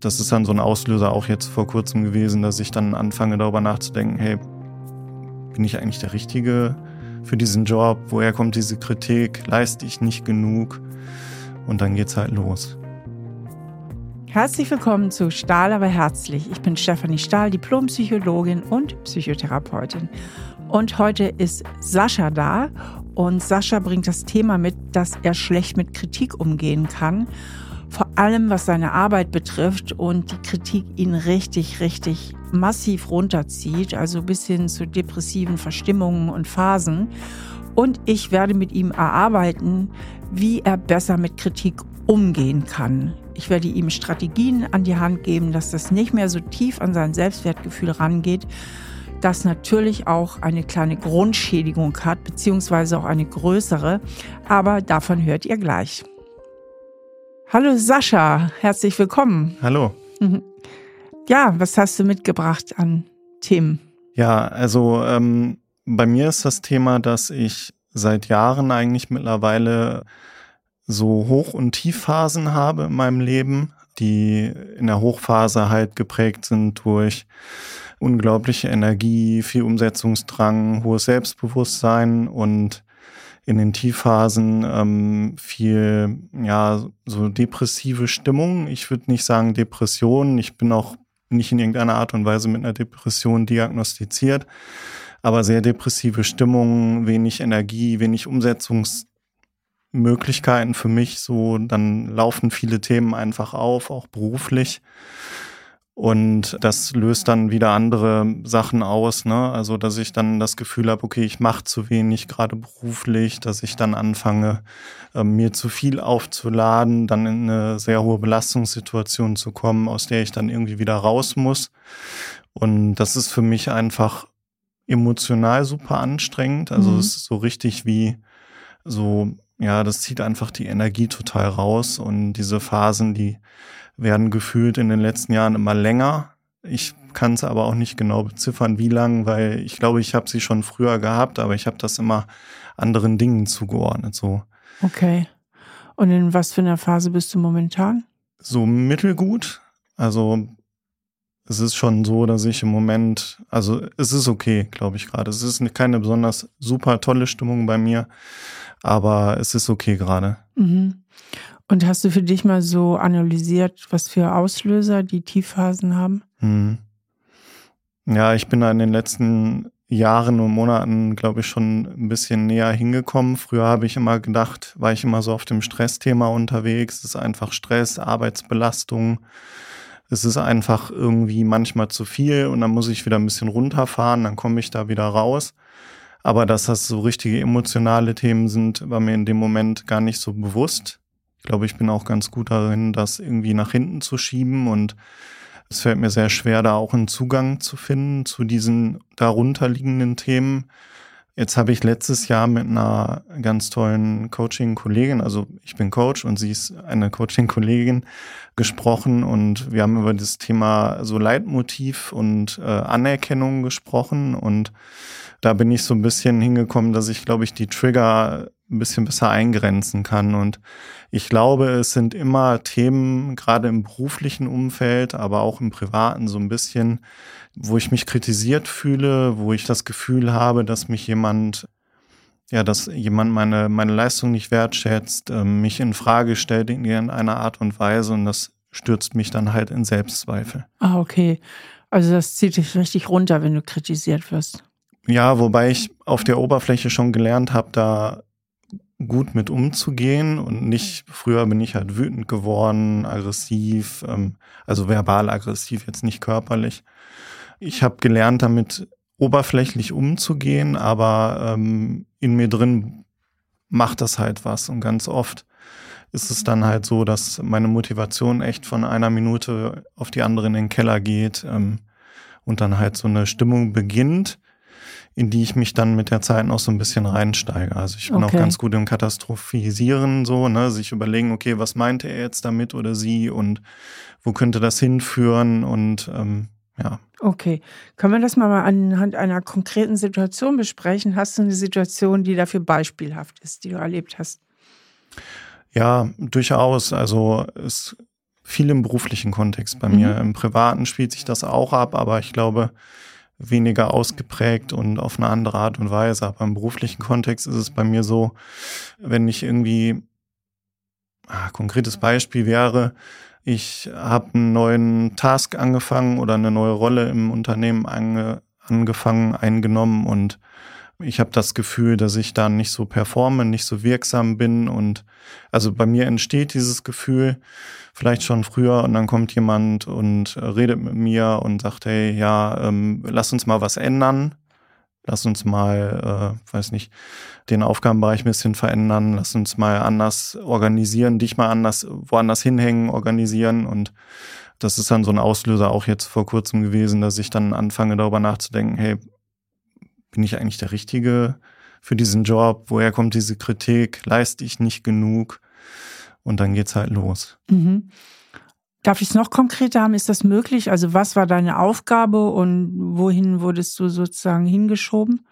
Das ist dann so ein Auslöser auch jetzt vor kurzem gewesen, dass ich dann anfange darüber nachzudenken, hey, bin ich eigentlich der Richtige für diesen Job? Woher kommt diese Kritik? Leiste ich nicht genug? Und dann geht's halt los. Herzlich willkommen zu Stahl aber herzlich. Ich bin Stefanie Stahl, Diplompsychologin und Psychotherapeutin. Und heute ist Sascha da und Sascha bringt das Thema mit, dass er schlecht mit Kritik umgehen kann. Vor allem was seine Arbeit betrifft und die Kritik ihn richtig, richtig massiv runterzieht, also bis hin zu depressiven Verstimmungen und Phasen. Und ich werde mit ihm erarbeiten, wie er besser mit Kritik umgehen kann. Ich werde ihm Strategien an die Hand geben, dass das nicht mehr so tief an sein Selbstwertgefühl rangeht, das natürlich auch eine kleine Grundschädigung hat, beziehungsweise auch eine größere. Aber davon hört ihr gleich. Hallo Sascha, herzlich willkommen. Hallo. Mhm. Ja, was hast du mitgebracht an Themen? Ja, also ähm, bei mir ist das Thema, dass ich seit Jahren eigentlich mittlerweile so Hoch- und Tiefphasen habe in meinem Leben, die in der Hochphase halt geprägt sind durch unglaubliche Energie, viel Umsetzungsdrang, hohes Selbstbewusstsein und in den Tiefphasen ähm, viel, ja, so depressive Stimmung. Ich würde nicht sagen Depression. Ich bin auch nicht in irgendeiner Art und Weise mit einer Depression diagnostiziert, aber sehr depressive Stimmung, wenig Energie, wenig Umsetzungsmöglichkeiten für mich. So, dann laufen viele Themen einfach auf, auch beruflich. Und das löst dann wieder andere Sachen aus, ne? Also, dass ich dann das Gefühl habe, okay, ich mache zu wenig, gerade beruflich, dass ich dann anfange, äh, mir zu viel aufzuladen, dann in eine sehr hohe Belastungssituation zu kommen, aus der ich dann irgendwie wieder raus muss. Und das ist für mich einfach emotional super anstrengend. Also, mhm. es ist so richtig wie so, ja, das zieht einfach die Energie total raus und diese Phasen, die werden gefühlt in den letzten Jahren immer länger. Ich kann es aber auch nicht genau beziffern, wie lang, weil ich glaube, ich habe sie schon früher gehabt, aber ich habe das immer anderen Dingen zugeordnet. So. Okay. Und in was für einer Phase bist du momentan? So mittelgut. Also es ist schon so, dass ich im Moment, also es ist okay, glaube ich gerade. Es ist keine besonders super tolle Stimmung bei mir, aber es ist okay gerade. Mhm. Und hast du für dich mal so analysiert, was für Auslöser die Tiefphasen haben? Hm. Ja, ich bin da in den letzten Jahren und Monaten, glaube ich, schon ein bisschen näher hingekommen. Früher habe ich immer gedacht, war ich immer so auf dem Stressthema unterwegs. Es ist einfach Stress, Arbeitsbelastung. Es ist einfach irgendwie manchmal zu viel und dann muss ich wieder ein bisschen runterfahren, dann komme ich da wieder raus. Aber dass das so richtige emotionale Themen sind, war mir in dem Moment gar nicht so bewusst. Ich glaube, ich bin auch ganz gut darin, das irgendwie nach hinten zu schieben und es fällt mir sehr schwer, da auch einen Zugang zu finden zu diesen darunterliegenden Themen. Jetzt habe ich letztes Jahr mit einer ganz tollen Coaching-Kollegin, also ich bin Coach und sie ist eine Coaching-Kollegin, gesprochen und wir haben über das Thema so Leitmotiv und äh, Anerkennung gesprochen und da bin ich so ein bisschen hingekommen, dass ich, glaube ich, die Trigger ein bisschen besser eingrenzen kann. Und ich glaube, es sind immer Themen, gerade im beruflichen Umfeld, aber auch im privaten so ein bisschen, wo ich mich kritisiert fühle, wo ich das Gefühl habe, dass mich jemand ja, dass jemand meine, meine Leistung nicht wertschätzt, äh, mich in Frage stellt in irgendeiner Art und Weise und das stürzt mich dann halt in Selbstzweifel. Ah, okay. Also das zieht dich richtig runter, wenn du kritisiert wirst. Ja, wobei ich auf der Oberfläche schon gelernt habe, da gut mit umzugehen und nicht, früher bin ich halt wütend geworden, aggressiv, ähm, also verbal aggressiv, jetzt nicht körperlich. Ich habe gelernt, damit oberflächlich umzugehen, aber ähm, in mir drin macht das halt was. Und ganz oft ist es dann halt so, dass meine Motivation echt von einer Minute auf die andere in den Keller geht ähm, und dann halt so eine Stimmung beginnt, in die ich mich dann mit der Zeit noch so ein bisschen reinsteige. Also ich bin okay. auch ganz gut im Katastrophisieren, so, ne, sich überlegen, okay, was meinte er jetzt damit oder sie und wo könnte das hinführen und ähm, ja. Okay. Können wir das mal anhand einer konkreten Situation besprechen? Hast du eine Situation, die dafür beispielhaft ist, die du erlebt hast? Ja, durchaus. Also es viel im beruflichen Kontext bei Mhm. mir. Im privaten spielt sich das auch ab, aber ich glaube weniger ausgeprägt und auf eine andere Art und Weise. Aber im beruflichen Kontext ist es bei mir so, wenn ich irgendwie, ah, konkretes Beispiel wäre, ich habe einen neuen Task angefangen oder eine neue Rolle im Unternehmen ange, angefangen, eingenommen und ich habe das Gefühl, dass ich da nicht so performe, nicht so wirksam bin und also bei mir entsteht dieses Gefühl vielleicht schon früher und dann kommt jemand und äh, redet mit mir und sagt, hey, ja, ähm, lass uns mal was ändern. Lass uns mal, äh, weiß nicht, den Aufgabenbereich ein bisschen verändern. Lass uns mal anders organisieren, dich mal anders, woanders hinhängen, organisieren. Und das ist dann so ein Auslöser auch jetzt vor kurzem gewesen, dass ich dann anfange darüber nachzudenken, hey, bin ich eigentlich der Richtige für diesen Job? Woher kommt diese Kritik? Leiste ich nicht genug? Und dann geht's halt los. Mhm. Darf ich es noch konkreter haben? Ist das möglich? Also was war deine Aufgabe und wohin wurdest du sozusagen hingeschoben?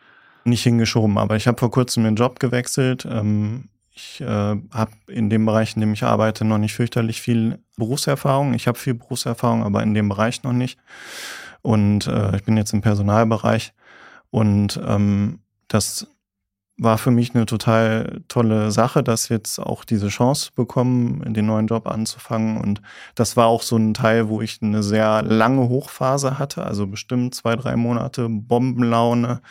Nicht hingeschoben, aber ich habe vor kurzem den Job gewechselt. Ähm, ich äh, habe in dem Bereich, in dem ich arbeite, noch nicht fürchterlich viel Berufserfahrung. Ich habe viel Berufserfahrung, aber in dem Bereich noch nicht. Und äh, ich bin jetzt im Personalbereich. Und ähm, das war für mich eine total tolle Sache, dass jetzt auch diese Chance bekommen, den neuen Job anzufangen. Und das war auch so ein Teil, wo ich eine sehr lange Hochphase hatte, also bestimmt zwei, drei Monate Bombenlaune.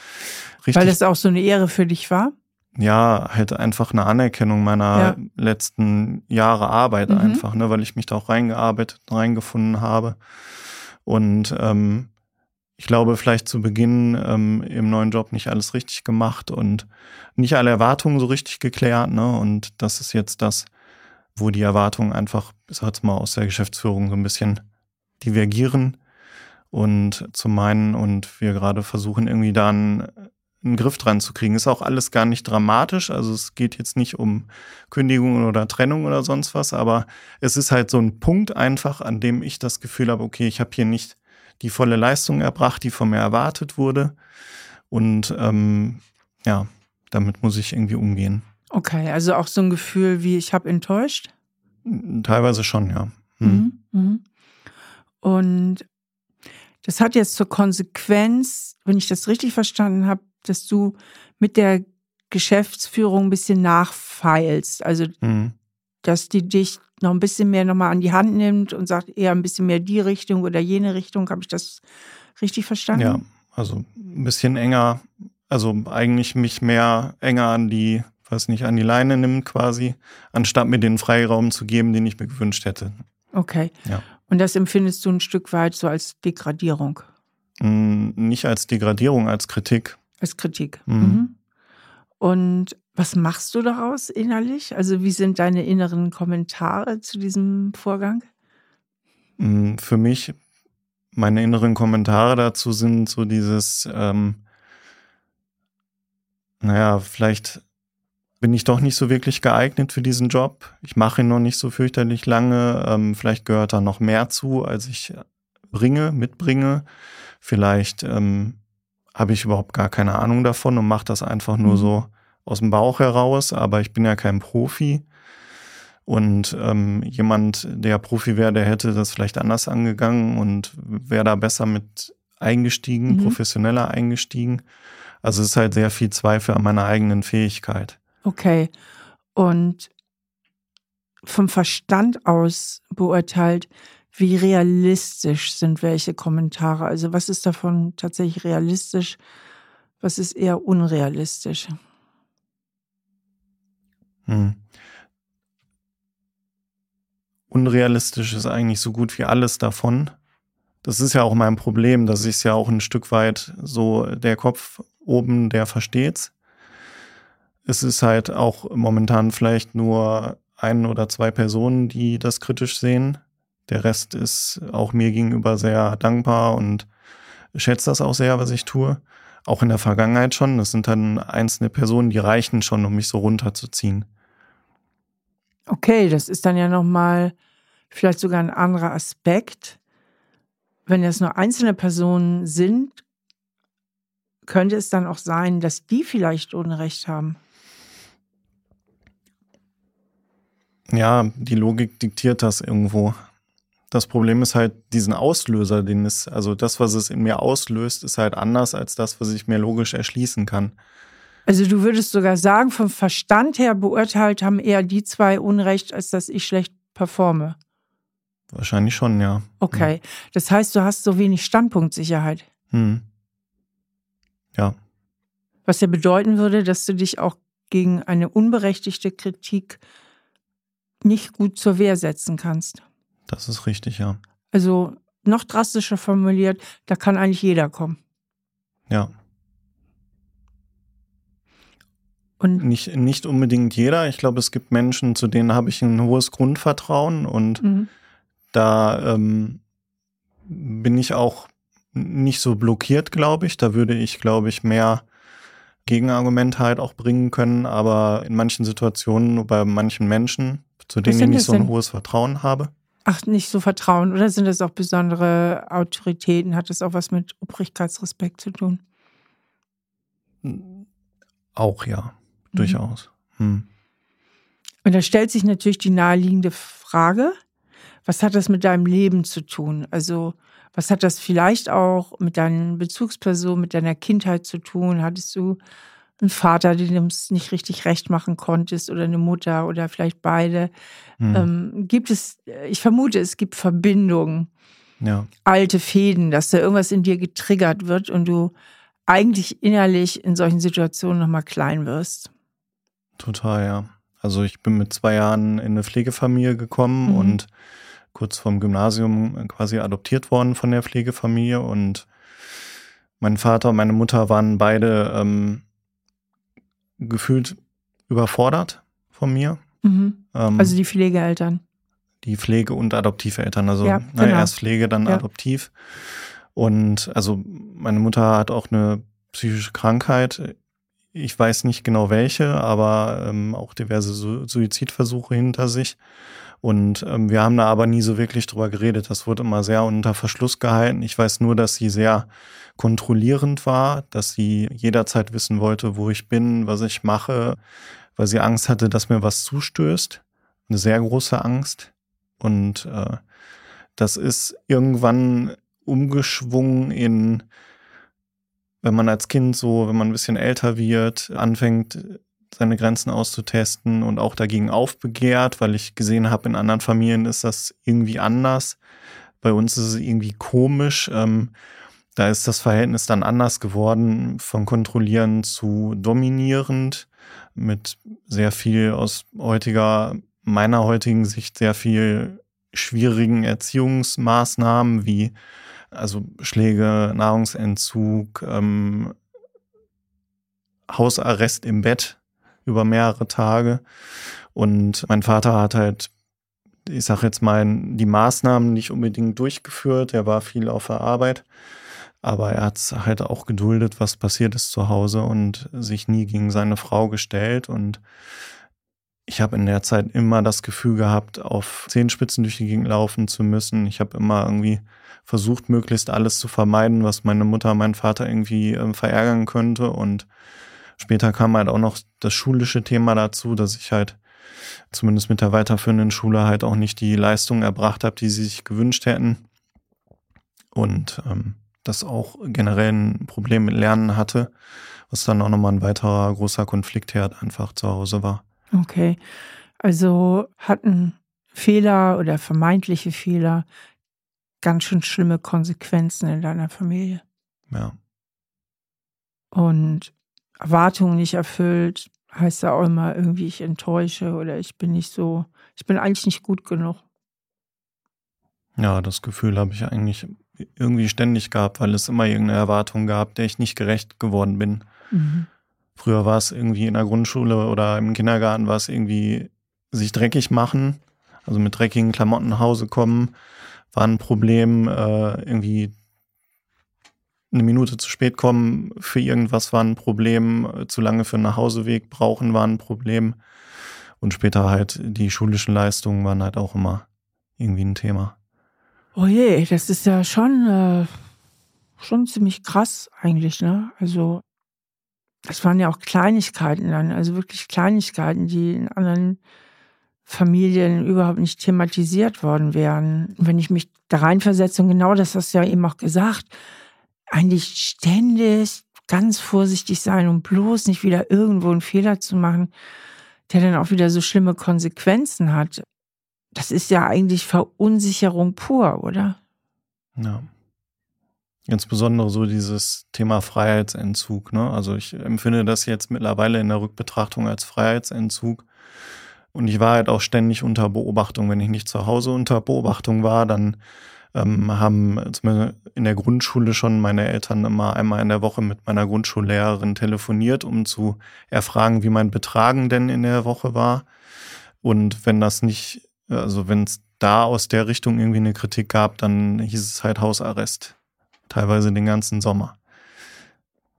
Richtig, Weil das auch so eine Ehre für dich war? ja, halt einfach eine Anerkennung meiner Ja. letzten Jahre Arbeit Mhm. einfach, ne, weil ich mich da auch reingearbeitet, reingefunden habe. Und ähm, ich glaube, vielleicht zu Beginn ähm, im neuen Job nicht alles richtig gemacht und nicht alle Erwartungen so richtig geklärt, ne? Und das ist jetzt das, wo die Erwartungen einfach, ich sag jetzt mal, aus der Geschäftsführung so ein bisschen divergieren und zu meinen und wir gerade versuchen, irgendwie da einen, einen Griff dran zu kriegen. Ist auch alles gar nicht dramatisch. Also es geht jetzt nicht um Kündigung oder Trennung oder sonst was, aber es ist halt so ein Punkt einfach, an dem ich das Gefühl habe, okay, ich habe hier nicht die volle Leistung erbracht, die von mir erwartet wurde. Und ähm, ja, damit muss ich irgendwie umgehen. Okay, also auch so ein Gefühl wie, ich habe enttäuscht. Teilweise schon, ja. Hm. Mhm. Mhm. Und das hat jetzt zur Konsequenz, wenn ich das richtig verstanden habe, dass du mit der Geschäftsführung ein bisschen nachfeilst. Also, Hm. Dass die dich noch ein bisschen mehr nochmal an die Hand nimmt und sagt eher ein bisschen mehr die Richtung oder jene Richtung. Habe ich das richtig verstanden? Ja, also ein bisschen enger, also eigentlich mich mehr enger an die, weiß nicht, an die Leine nimmt quasi, anstatt mir den Freiraum zu geben, den ich mir gewünscht hätte. Okay. Ja. Und das empfindest du ein Stück weit so als Degradierung, Hm, Nicht als Degradierung, als Kritik. als Kritik. Mhm. Mhm. Und was machst du daraus innerlich? Also wie sind deine inneren Kommentare zu diesem Vorgang? Mm, Für mich, meine inneren Kommentare dazu sind so dieses, ähm, naja, vielleicht bin ich doch nicht so wirklich geeignet für diesen Job. Ich mache ihn noch nicht so fürchterlich lange. Ähm, vielleicht gehört da noch mehr zu, als ich bringe, mitbringe. Vielleicht ähm, habe ich überhaupt gar keine Ahnung davon und mache das einfach nur Mhm. so aus dem Bauch heraus. Aber ich bin ja kein Profi. Und ähm, jemand, der Profi wäre, der hätte das vielleicht anders angegangen und wäre da besser mit eingestiegen, Mhm. professioneller eingestiegen. Also es ist halt sehr viel Zweifel an meiner eigenen Fähigkeit. Okay. Und vom Verstand aus beurteilt, wie realistisch sind welche Kommentare? Also was ist davon tatsächlich realistisch? Was ist eher unrealistisch? Hm. Unrealistisch ist eigentlich so gut wie alles davon. Das ist ja auch mein Problem, dass ich es ja auch ein Stück weit so der Kopf oben, der versteht's. Es ist halt auch momentan vielleicht nur ein oder zwei Personen, die das kritisch sehen. Der Rest ist auch mir gegenüber sehr dankbar und schätzt das auch sehr, was ich tue. Auch in der Vergangenheit schon. Das sind dann einzelne Personen, die reichen schon, um mich so runterzuziehen. Okay, das ist dann ja nochmal vielleicht sogar ein anderer Aspekt. Wenn es nur einzelne Personen sind, könnte es dann auch sein, dass die vielleicht Unrecht haben. Ja, die Logik diktiert das irgendwo. Das Problem ist halt diesen Auslöser, den es, also das, was es in mir auslöst, ist halt anders als das, was ich mir logisch erschließen kann. Also du würdest sogar sagen, vom Verstand her beurteilt haben eher die zwei Unrecht, als dass ich schlecht performe. Wahrscheinlich schon, ja. Okay. Das heißt, du hast so wenig Standpunktsicherheit. Hm. Ja. Was ja bedeuten würde, dass du dich auch gegen eine unberechtigte Kritik nicht gut zur Wehr setzen kannst. Das ist richtig, ja. Also noch drastischer formuliert, da kann eigentlich jeder kommen. Ja. Und Nicht, nicht unbedingt jeder. Ich glaube, es gibt Menschen, zu denen habe ich ein hohes Grundvertrauen und mhm. da ähm, bin ich auch nicht so blockiert, glaube ich. Da würde ich, glaube ich, mehr Gegenargumente halt auch bringen können. Aber in manchen Situationen, bei manchen Menschen, zu denen ich nicht so ein denn? hohes Vertrauen habe, ach, nicht so vertrauen. Oder sind das auch besondere Autoritäten? Hat das auch was mit Obrigkeitsrespekt zu tun? auch ja, durchaus. Hm. Und da stellt sich natürlich die naheliegende Frage, was hat das mit deinem Leben zu tun? Also, was hat das vielleicht auch mit deinen Bezugspersonen, mit deiner Kindheit zu tun? Hattest du einen Vater, den du es nicht richtig recht machen konntest oder eine Mutter oder vielleicht beide? Hm. Ähm, gibt es, ich vermute, es gibt Verbindungen, Ja. alte Fäden, dass da irgendwas in dir getriggert wird und du eigentlich innerlich in solchen Situationen nochmal klein wirst. Total, ja. Also ich bin mit zwei Jahren in eine Pflegefamilie gekommen Mhm. und kurz vorm Gymnasium quasi adoptiert worden von der Pflegefamilie und mein Vater und meine Mutter waren beide ähm, gefühlt überfordert von mir. Mhm. Ähm, Also die Pflegeeltern. die Pflege- und Adoptiveltern. Also Ja, ne, genau. erst Pflege, dann Ja. Adoptiv. Und also meine Mutter hat auch eine psychische Krankheit. Ich weiß nicht genau welche, aber ähm, auch diverse Su Suizidversuche hinter sich. Und ähm, wir haben da aber nie so wirklich drüber geredet. Das wurde immer sehr unter Verschluss gehalten. Ich weiß nur, dass sie sehr kontrollierend war, dass sie jederzeit wissen wollte, wo ich bin, was ich mache, weil sie Angst hatte, dass mir was zustößt. Eine sehr große Angst. Und äh, das ist irgendwann umgeschwungen in, wenn man als Kind so, wenn man ein bisschen älter wird, anfängt, seine Grenzen auszutesten und auch dagegen aufbegehrt, weil ich gesehen habe, in anderen Familien ist das irgendwie anders. Bei uns ist es irgendwie komisch. Ähm, da ist das Verhältnis dann anders geworden, von kontrollierend zu dominierend, mit sehr viel aus heutiger, meiner heutigen Sicht sehr viel schwierigen Erziehungsmaßnahmen wie also Schläge, Nahrungsentzug, ähm, Hausarrest im Bett über mehrere Tage. Und mein Vater hat halt, ich sag jetzt mal, die Maßnahmen nicht unbedingt durchgeführt. Er war viel auf der Arbeit. Aber er hat halt auch geduldet, was passiert ist zu Hause und sich nie gegen seine Frau gestellt. Und ich habe in der Zeit immer das Gefühl gehabt, auf Zehenspitzen durch die Gegend laufen zu müssen. Ich habe immer irgendwie versucht, möglichst alles zu vermeiden, was meine Mutter, mein Vater irgendwie äh, verärgern könnte. Und später kam halt auch noch das schulische Thema dazu, dass ich halt zumindest mit der weiterführenden Schule halt auch nicht die Leistung erbracht habe, die sie sich gewünscht hätten. Und ähm, das auch generell ein Problem mit Lernen hatte, was dann auch nochmal ein weiterer großer Konfliktherd einfach zu Hause war. Okay. Also hatten Fehler oder vermeintliche Fehler ganz schön schlimme Konsequenzen in deiner Familie. Ja. Und Erwartungen nicht erfüllt, heißt ja auch immer irgendwie, ich enttäusche oder ich bin nicht so, ich bin eigentlich nicht gut genug. Ja, das Gefühl habe ich eigentlich irgendwie ständig gehabt, weil es immer irgendeine Erwartung gab, der ich nicht gerecht geworden bin. Mhm. Früher war es irgendwie in der Grundschule oder im Kindergarten war es irgendwie sich dreckig machen, also mit dreckigen Klamotten nach Hause kommen, war ein Problem. Äh, irgendwie eine Minute zu spät kommen für irgendwas war ein Problem. Zu lange für einen Nachhauseweg brauchen war ein Problem. Und später halt die schulischen Leistungen waren halt auch immer irgendwie ein Thema. Oh je, das ist ja schon, äh, schon ziemlich krass eigentlich, ne? Also, das waren ja auch Kleinigkeiten dann, also wirklich Kleinigkeiten, die in anderen Familien überhaupt nicht thematisiert worden wären. Wenn ich mich da reinversetze, und genau das hast du ja eben auch gesagt, eigentlich ständig ganz vorsichtig sein und bloß nicht wieder irgendwo einen Fehler zu machen, der dann auch wieder so schlimme Konsequenzen hat. Das ist ja eigentlich Verunsicherung pur, oder? Ja. Insbesondere so dieses Thema Freiheitsentzug. Ne? Also ich empfinde das jetzt mittlerweile in der Rückbetrachtung als Freiheitsentzug. Und ich war halt auch ständig unter Beobachtung. Wenn ich nicht zu Hause unter Beobachtung war, dann ähm, haben in der Grundschule schon meine Eltern immer einmal in der Woche mit meiner Grundschullehrerin telefoniert, um zu erfragen, wie mein Betragen denn in der Woche war. Und wenn das nicht, also wenn es da aus der Richtung irgendwie eine Kritik gab, dann hieß es halt Hausarrest. Teilweise den ganzen Sommer.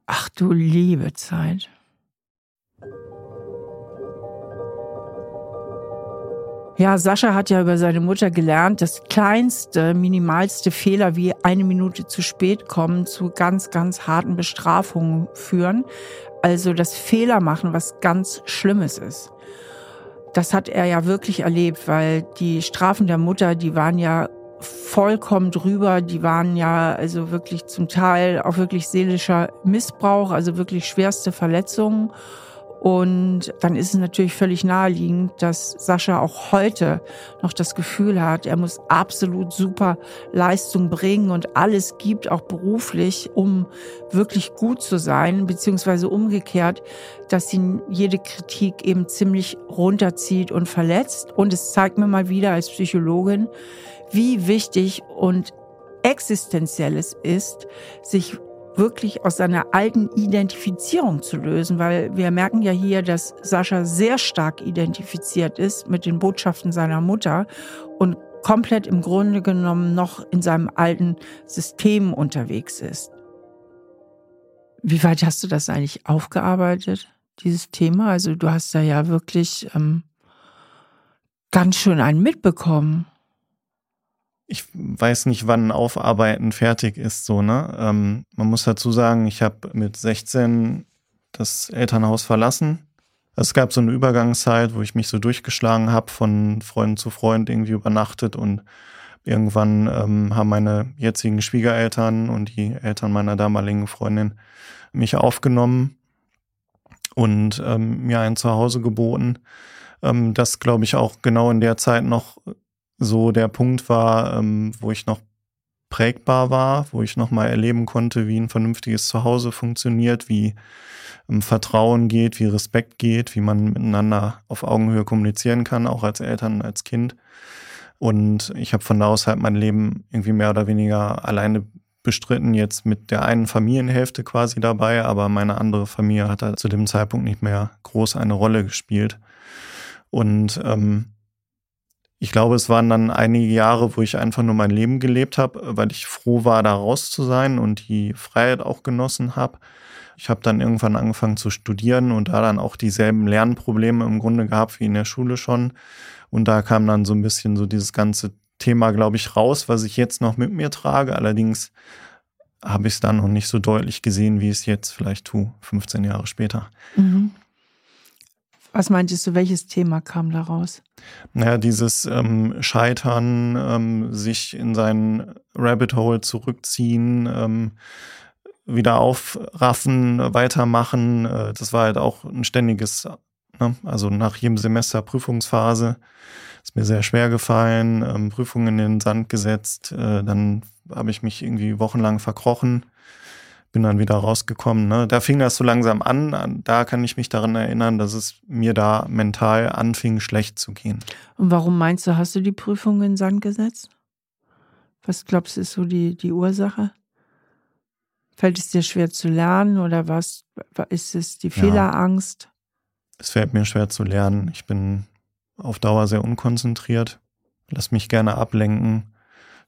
Ach du liebe Zeit. Ja, Sascha hat ja über seine Mutter gelernt, dass kleinste, minimalste Fehler wie eine Minute zu spät kommen zu ganz, ganz harten Bestrafungen führen. Also das Fehler machen, was ganz Schlimmes ist. Das hat er ja wirklich erlebt, weil die Strafen der Mutter, die waren ja vollkommen drüber. Die waren ja also wirklich zum Teil auch wirklich seelischer Missbrauch, also wirklich schwerste Verletzungen. Und dann ist es natürlich völlig naheliegend, dass Sascha auch heute noch das Gefühl hat, er muss absolut super Leistung bringen und alles gibt, auch beruflich, um wirklich gut zu sein, beziehungsweise umgekehrt, dass ihn jede Kritik eben ziemlich runterzieht und verletzt. Und es zeigt mir mal wieder als Psychologin, wie wichtig und existenziell es ist, sich wirklich aus seiner alten Identifizierung zu lösen, weil wir merken ja hier, dass Sascha sehr stark identifiziert ist mit den Botschaften seiner Mutter und komplett im Grunde genommen noch in seinem alten System unterwegs ist. Wie weit hast du das eigentlich aufgearbeitet, dieses Thema? Also du hast da ja wirklich ähm, ganz schön einen mitbekommen ich weiß nicht, wann Aufarbeiten fertig ist, so, ne? Ähm, man muss dazu sagen, ich habe mit 16 das Elternhaus verlassen. Es gab so eine Übergangszeit, wo ich mich so durchgeschlagen habe, von Freund zu Freund irgendwie übernachtet und irgendwann ähm, haben meine jetzigen Schwiegereltern und die Eltern meiner damaligen Freundin mich aufgenommen und ähm, mir ein Zuhause geboten. Ähm, das, glaube ich, auch genau in der Zeit noch so der Punkt war, ähm, wo ich noch prägbar war, wo ich noch mal erleben konnte, wie ein vernünftiges Zuhause funktioniert, wie ähm, Vertrauen geht, wie Respekt geht, wie man miteinander auf Augenhöhe kommunizieren kann, auch als Eltern, als Kind. Und ich habe von da aus halt mein Leben irgendwie mehr oder weniger alleine bestritten, jetzt mit der einen Familienhälfte quasi dabei, aber meine andere Familie hat halt zu dem Zeitpunkt nicht mehr groß eine Rolle gespielt. Und ähm, ich glaube, es waren dann einige Jahre, wo ich einfach nur mein Leben gelebt habe, weil ich froh war, da raus zu sein und die Freiheit auch genossen habe. Ich habe dann irgendwann angefangen zu studieren und da dann auch dieselben Lernprobleme im Grunde gehabt wie in der Schule schon. Und da kam dann so ein bisschen so dieses ganze Thema, glaube ich, raus, was ich jetzt noch mit mir trage. Allerdings habe ich es dann noch nicht so deutlich gesehen, wie ich es jetzt vielleicht tue, 15 Jahre später. Mhm. Was meintest du, welches Thema kam da raus? Naja, dieses ähm, Scheitern, ähm, sich in seinen Rabbit Hole zurückziehen, ähm, wieder aufraffen, weitermachen. Äh, das war halt auch ein ständiges, ne? also nach jedem Semester Prüfungsphase. Ist mir sehr schwer gefallen, ähm, Prüfungen in den Sand gesetzt. Äh, dann habe ich mich irgendwie wochenlang verkrochen bin dann wieder rausgekommen. Ne? Da fing das so langsam an. Da kann ich mich daran erinnern, dass es mir da mental anfing, schlecht zu gehen. Und warum meinst du, hast du die Prüfung in Sand gesetzt? Was glaubst du, ist so die, die Ursache? Fällt es dir schwer zu lernen oder was ist es die Fehlerangst? Ja, es fällt mir schwer zu lernen. Ich bin auf Dauer sehr unkonzentriert, lass mich gerne ablenken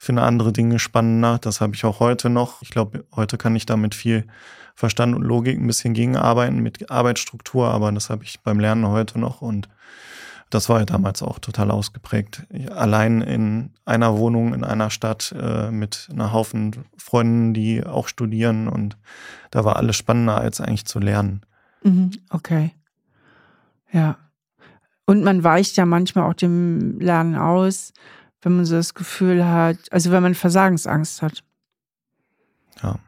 finde andere Dinge spannender. Das habe ich auch heute noch. Ich glaube, heute kann ich da mit viel Verstand und Logik ein bisschen gegenarbeiten, mit Arbeitsstruktur, aber das habe ich beim Lernen heute noch und das war ja damals auch total ausgeprägt. Allein in einer Wohnung in einer Stadt äh, mit einer Haufen Freunden, die auch studieren und da war alles spannender als eigentlich zu lernen. Mhm, okay. Ja. Und man weicht ja manchmal auch dem Lernen aus, wenn man so das Gefühl hat, also wenn man Versagensangst hat. Ja.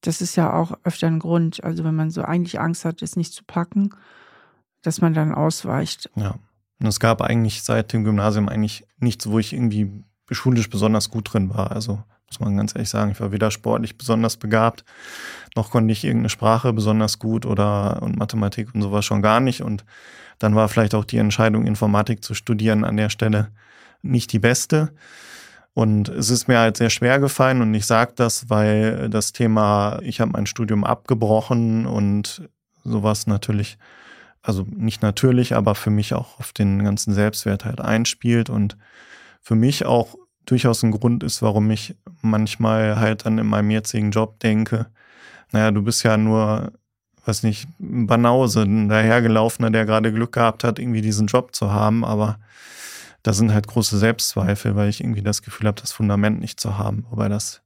Das ist ja auch öfter ein Grund, also wenn man so eigentlich Angst hat, es nicht zu packen, dass man dann ausweicht. Ja. Und es gab eigentlich seit dem Gymnasium eigentlich nichts, wo ich irgendwie schulisch besonders gut drin war. Also muss man ganz ehrlich sagen, ich war weder sportlich besonders begabt, noch konnte ich irgendeine Sprache besonders gut oder und Mathematik und sowas schon gar nicht. Und dann war vielleicht auch die Entscheidung, Informatik zu studieren, an der Stelle nicht die beste. Und es ist mir halt sehr schwer gefallen und ich sage das, weil das Thema, ich habe mein Studium abgebrochen und sowas natürlich, also nicht natürlich, aber für mich auch auf den ganzen Selbstwert halt einspielt und für mich auch durchaus ein Grund ist, warum ich manchmal halt dann in meinem jetzigen Job denke, naja, du bist ja nur, weiß nicht, ein Banause, ein dahergelaufener, der gerade Glück gehabt hat, irgendwie diesen Job zu haben, aber da sind halt große Selbstzweifel, weil ich irgendwie das Gefühl habe, das Fundament nicht zu haben, wobei das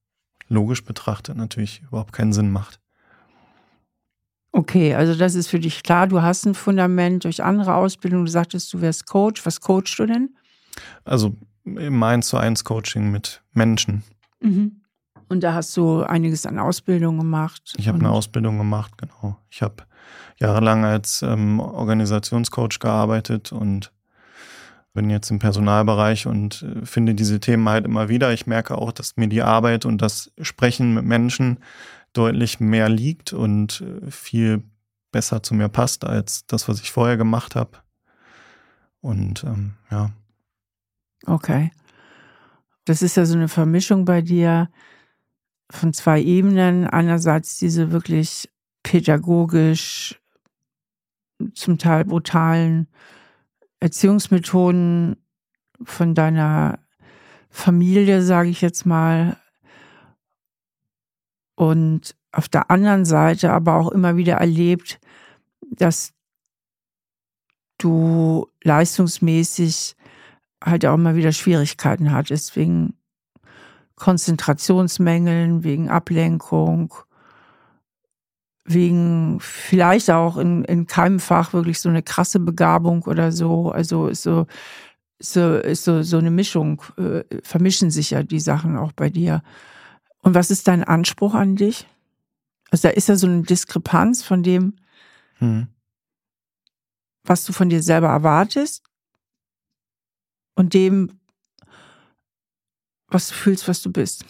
logisch betrachtet natürlich überhaupt keinen Sinn macht. Okay, also das ist für dich klar, du hast ein Fundament durch andere Ausbildung. Du sagtest, du wärst Coach. Was coachst du denn? Also im 1 zu 1 Coaching mit Menschen. Mhm. Und da hast du einiges an Ausbildung gemacht. Ich habe eine Ausbildung gemacht, genau. Ich habe jahrelang als ähm, Organisationscoach gearbeitet und bin jetzt im Personalbereich und äh, finde diese Themen halt immer wieder. Ich merke auch, dass mir die Arbeit und das Sprechen mit Menschen deutlich mehr liegt und äh, viel besser zu mir passt als das, was ich vorher gemacht habe. Und ähm, ja. Okay. Das ist ja so eine Vermischung bei dir von zwei Ebenen. Einerseits diese wirklich pädagogisch, zum Teil brutalen Erziehungsmethoden von deiner Familie, sage ich jetzt mal. Und auf der anderen Seite aber auch immer wieder erlebt, dass du leistungsmäßig halt auch immer wieder Schwierigkeiten hattest, wegen Konzentrationsmängeln, wegen Ablenkung, wegen vielleicht auch in, in keinem Fach wirklich so eine krasse Begabung oder so. Also ist so, so, ist so, so eine Mischung, äh, vermischen sich ja die Sachen auch bei dir. Und was ist dein Anspruch an dich? Also da ist ja so eine Diskrepanz von dem, hm. was du von dir selber erwartest und dem, was du fühlst, was du bist.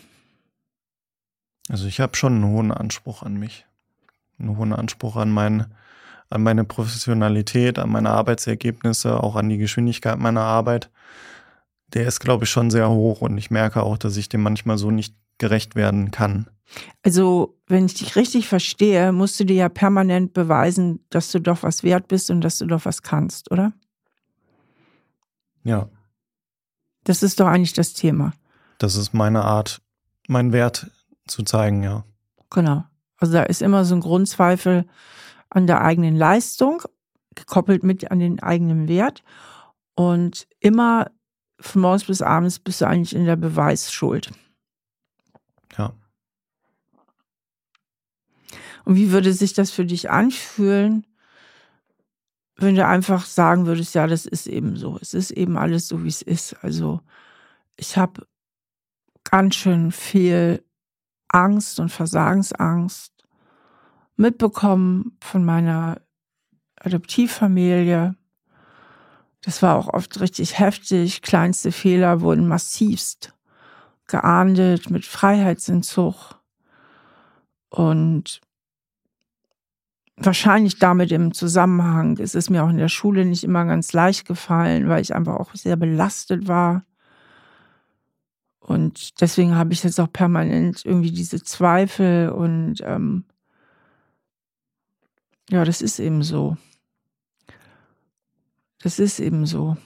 Also ich habe schon einen hohen Anspruch an mich einen hohen Anspruch an, mein, an meine Professionalität, an meine Arbeitsergebnisse, auch an die Geschwindigkeit meiner Arbeit. Der ist, glaube ich, schon sehr hoch und ich merke auch, dass ich dem manchmal so nicht gerecht werden kann. Also, wenn ich dich richtig verstehe, musst du dir ja permanent beweisen, dass du doch was wert bist und dass du doch was kannst, oder? Ja. Das ist doch eigentlich das Thema. Das ist meine Art, meinen Wert zu zeigen, ja. Genau. Also da ist immer so ein Grundzweifel an der eigenen Leistung, gekoppelt mit an den eigenen Wert. Und immer von morgens bis abends bist du eigentlich in der Beweisschuld. Ja. Und wie würde sich das für dich anfühlen, wenn du einfach sagen würdest, ja, das ist eben so. Es ist eben alles so, wie es ist. Also ich habe ganz schön viel Angst und Versagensangst mitbekommen von meiner Adoptivfamilie. Das war auch oft richtig heftig. Kleinste Fehler wurden massivst geahndet mit Freiheitsentzug. Und wahrscheinlich damit im Zusammenhang ist es mir auch in der Schule nicht immer ganz leicht gefallen, weil ich einfach auch sehr belastet war. Und deswegen habe ich jetzt auch permanent irgendwie diese Zweifel und ähm, ja, das ist eben so. Das ist eben so.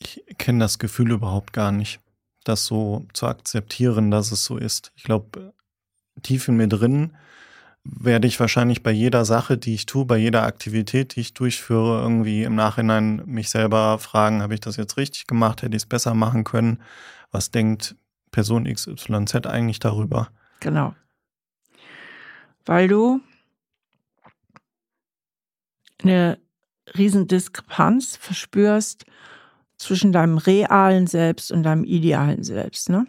Ich kenne das Gefühl überhaupt gar nicht, das so zu akzeptieren, dass es so ist. Ich glaube, tief in mir drin werde ich wahrscheinlich bei jeder Sache, die ich tue, bei jeder Aktivität, die ich durchführe, irgendwie im Nachhinein mich selber fragen, habe ich das jetzt richtig gemacht, hätte ich es besser machen können? Was denkt Person XYZ eigentlich darüber? Genau. Weil du eine Riesendiskrepanz verspürst zwischen deinem realen Selbst und deinem idealen Selbst, ne?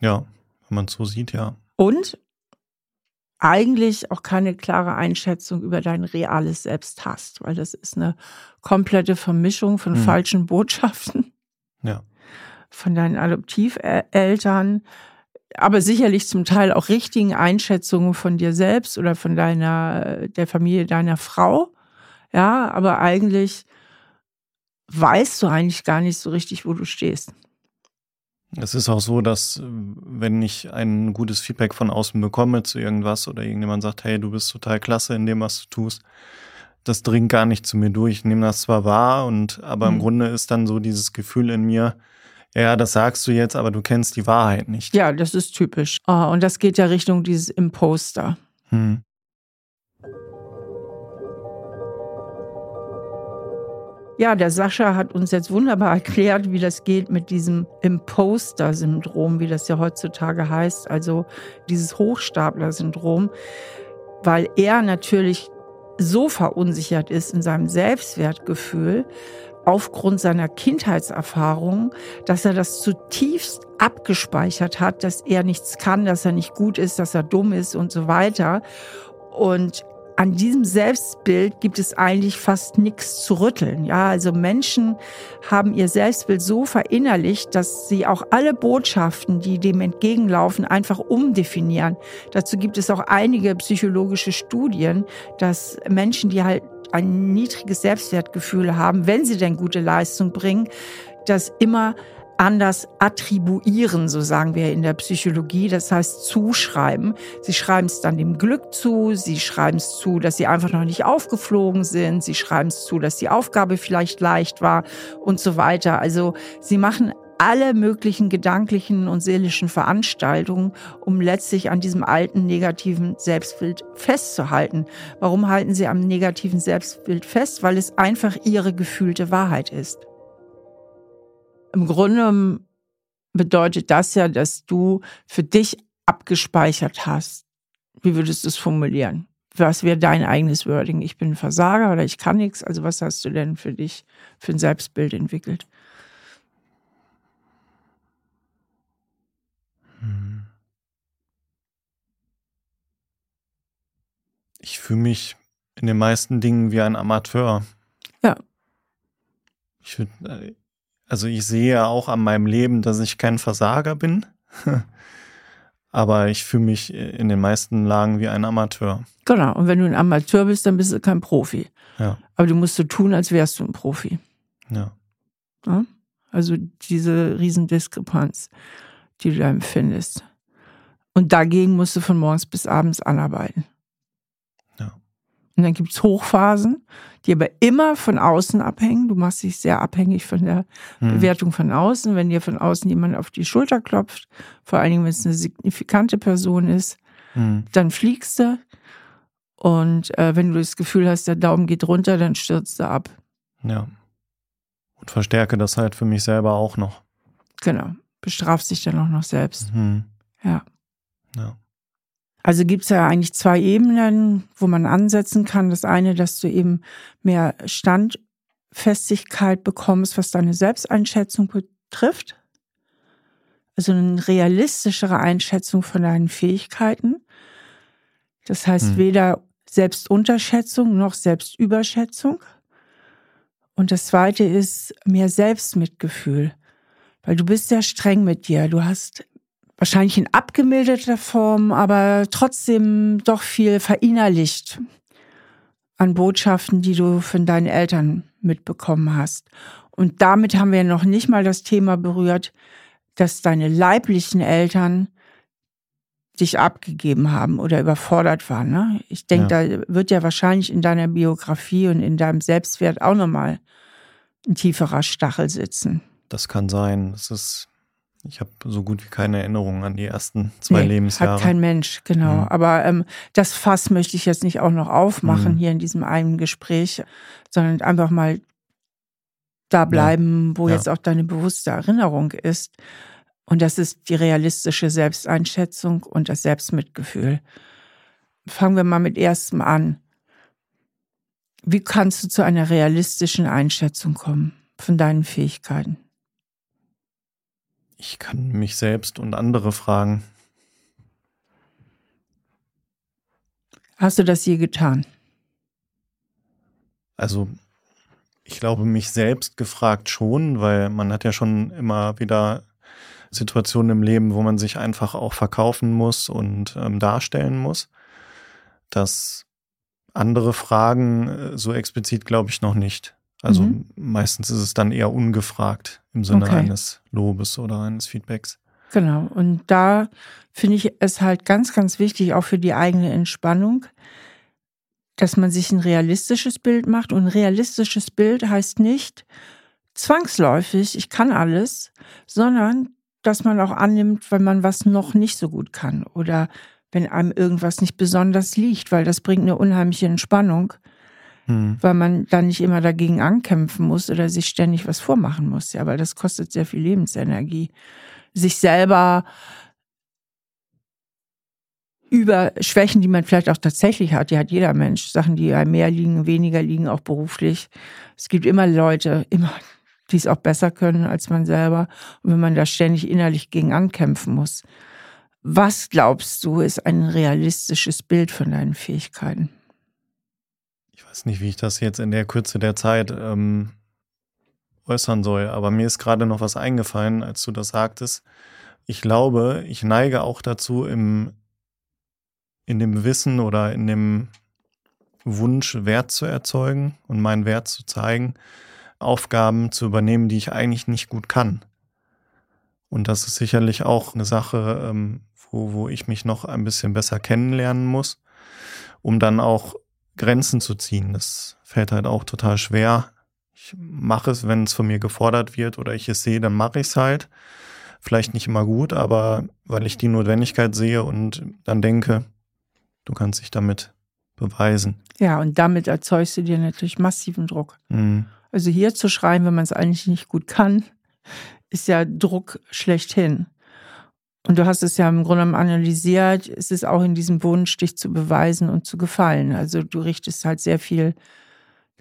Ja, wenn man es so sieht, ja. Und eigentlich auch keine klare Einschätzung über dein reales Selbst hast, weil das ist eine komplette Vermischung von Mhm. falschen Botschaften Ja. von deinen Adoptiveltern, aber sicherlich zum Teil auch richtigen Einschätzungen von dir selbst oder von deiner, der Familie deiner Frau. Ja, aber eigentlich weißt du eigentlich gar nicht so richtig, wo du stehst. Es ist auch so, dass äh, wenn ich ein gutes Feedback von außen bekomme zu irgendwas oder irgendjemand sagt, hey, du bist total klasse in dem, was du tust, das dringt gar nicht zu mir durch. Ich nehme das zwar wahr und aber im Mhm. Grunde ist dann so dieses Gefühl in mir, ja, das sagst du jetzt, aber du kennst die Wahrheit nicht. Ja, das ist typisch. Ah, Und das geht ja Richtung dieses Imposter. Hm. Ja, der Sascha hat uns jetzt wunderbar erklärt, wie das geht mit diesem Imposter-Syndrom, wie das ja heutzutage heißt, also dieses Hochstapler-Syndrom, weil er natürlich so verunsichert ist in seinem Selbstwertgefühl aufgrund seiner Kindheitserfahrung, dass er das zutiefst abgespeichert hat, dass er nichts kann, dass er nicht gut ist, dass er dumm ist und so weiter. Und an diesem Selbstbild gibt es eigentlich fast nichts zu rütteln. Ja, also Menschen haben ihr Selbstbild so verinnerlicht, dass sie auch alle Botschaften, die dem entgegenlaufen, einfach umdefinieren. Dazu gibt es auch einige psychologische Studien, dass Menschen, die halt ein niedriges Selbstwertgefühl haben, wenn sie denn gute Leistung bringen, das immer anders attribuieren, so sagen wir in der Psychologie, das heißt zuschreiben. Sie schreiben es dann dem Glück zu, sie schreiben es zu, dass sie einfach noch nicht aufgeflogen sind, sie schreiben es zu, dass die Aufgabe vielleicht leicht war und so weiter. Also sie machen alle möglichen gedanklichen und seelischen Veranstaltungen, um letztlich an diesem alten negativen Selbstbild festzuhalten. Warum halten sie am negativen Selbstbild fest? Weil es einfach ihre gefühlte Wahrheit ist. Im Grunde bedeutet das ja, dass du für dich abgespeichert hast. Wie würdest du es formulieren? Was wäre dein eigenes Wording? Ich bin ein Versager oder ich kann nichts. Also was hast du denn für dich für ein Selbstbild entwickelt? Hm. Ich fühle mich in den meisten Dingen wie ein Amateur. Ja. Ich würd, äh, also ich sehe ja auch an meinem Leben, dass ich kein Versager bin. Aber ich fühle mich in den meisten Lagen wie ein Amateur. Genau. Und wenn du ein Amateur bist, dann bist du kein Profi. Ja. Aber du musst so tun, als wärst du ein Profi. Ja. Ja? Also diese Riesendiskrepanz, die du da empfindest. Und dagegen musst du von morgens bis abends anarbeiten. Und dann gibt's Hochphasen, die aber immer von außen abhängen. Du machst dich sehr abhängig von der Hm. Bewertung von außen. Wenn dir von außen jemand auf die Schulter klopft, vor allen Dingen, wenn es eine signifikante Person ist, Hm. dann fliegst du. Und äh, wenn du das Gefühl hast, der Daumen geht runter, dann stürzt du ab. Ja. Und verstärke das halt für mich selber auch noch. Genau. Bestrafst dich dann auch noch selbst. Hm. Ja. Ja. Also gibt's ja eigentlich zwei Ebenen, wo man ansetzen kann. Das eine, dass du eben mehr Standfestigkeit bekommst, was deine Selbsteinschätzung betrifft. Also eine realistischere Einschätzung von deinen Fähigkeiten. Das heißt, Hm. weder Selbstunterschätzung noch Selbstüberschätzung. Und das zweite ist mehr Selbstmitgefühl. Weil du bist sehr streng mit dir. Du hast wahrscheinlich in abgemilderter Form, aber trotzdem doch viel verinnerlicht an Botschaften, die du von deinen Eltern mitbekommen hast. Und damit haben wir noch nicht mal das Thema berührt, dass deine leiblichen Eltern dich abgegeben haben oder überfordert waren. Ne? Ich denke, da wird ja wahrscheinlich in deiner Biografie und in deinem Selbstwert auch nochmal ein tieferer Stachel sitzen. Das kann sein. Das ist, ich habe so gut wie keine Erinnerungen an die ersten zwei Nee, Lebensjahre. Hat kein Mensch, genau. Mhm. Aber ähm, das Fass möchte ich jetzt nicht auch noch aufmachen Mhm. hier in diesem einen Gespräch, sondern einfach mal da bleiben, wo Ja. jetzt auch deine bewusste Erinnerung ist. Und das ist die realistische Selbsteinschätzung und das Selbstmitgefühl. Fangen wir mal mit erstem an. Wie kannst du zu einer realistischen Einschätzung kommen von deinen Fähigkeiten? Ich kann mich selbst und andere fragen. Hast du das je getan? Also, ich glaube, mich selbst gefragt schon, weil man hat ja schon immer wieder Situationen im Leben, wo man sich einfach auch verkaufen muss und ähm, darstellen muss. Das andere Fragen äh, so explizit glaube ich noch nicht. Also mhm. meistens ist es dann eher ungefragt im Sinne okay. eines Lobes oder eines Feedbacks. Genau. Und da finde ich es halt ganz, ganz wichtig, auch für die eigene Entspannung, dass man sich ein realistisches Bild macht. Und ein realistisches Bild heißt nicht zwangsläufig, ich kann alles, sondern dass man auch annimmt, wenn man was noch nicht so gut kann oder wenn einem irgendwas nicht besonders liegt, weil das bringt eine unheimliche Entspannung, hm. weil man dann nicht immer dagegen ankämpfen muss oder sich ständig was vormachen muss, ja, weil das kostet sehr viel Lebensenergie. Sich selber über Schwächen, die man vielleicht auch tatsächlich hat, die hat jeder Mensch, Sachen, die einem mehr liegen, weniger liegen, auch beruflich. Es gibt immer Leute, immer, die es auch besser können als man selber. Und wenn man da ständig innerlich gegen ankämpfen muss, was glaubst du, ist ein realistisches Bild von deinen Fähigkeiten? Ich weiß nicht, wie ich das jetzt in der Kürze der Zeit ähm, äußern soll, aber mir ist gerade noch was eingefallen, als du das sagtest. Ich glaube, ich neige auch dazu, im, in dem Wissen oder in dem Wunsch, Wert zu erzeugen und meinen Wert zu zeigen, Aufgaben zu übernehmen, die ich eigentlich nicht gut kann. Und das ist sicherlich auch eine Sache, ähm, wo, wo ich mich noch ein bisschen besser kennenlernen muss, um dann auch Grenzen zu ziehen. Das fällt halt auch total schwer. Ich mache es, wenn es von mir gefordert wird oder ich es sehe, dann mache ich es halt. Vielleicht nicht immer gut, aber weil ich die Notwendigkeit sehe und dann denke, du kannst dich damit beweisen. Ja, und damit erzeugst du dir natürlich massiven Druck. Mhm. Also hier zu schreiben, wenn man es eigentlich nicht gut kann, ist ja Druck schlechthin. Und du hast es ja im Grunde analysiert, es ist auch in diesem Wunsch, dich zu beweisen und zu gefallen. Also du richtest halt sehr viel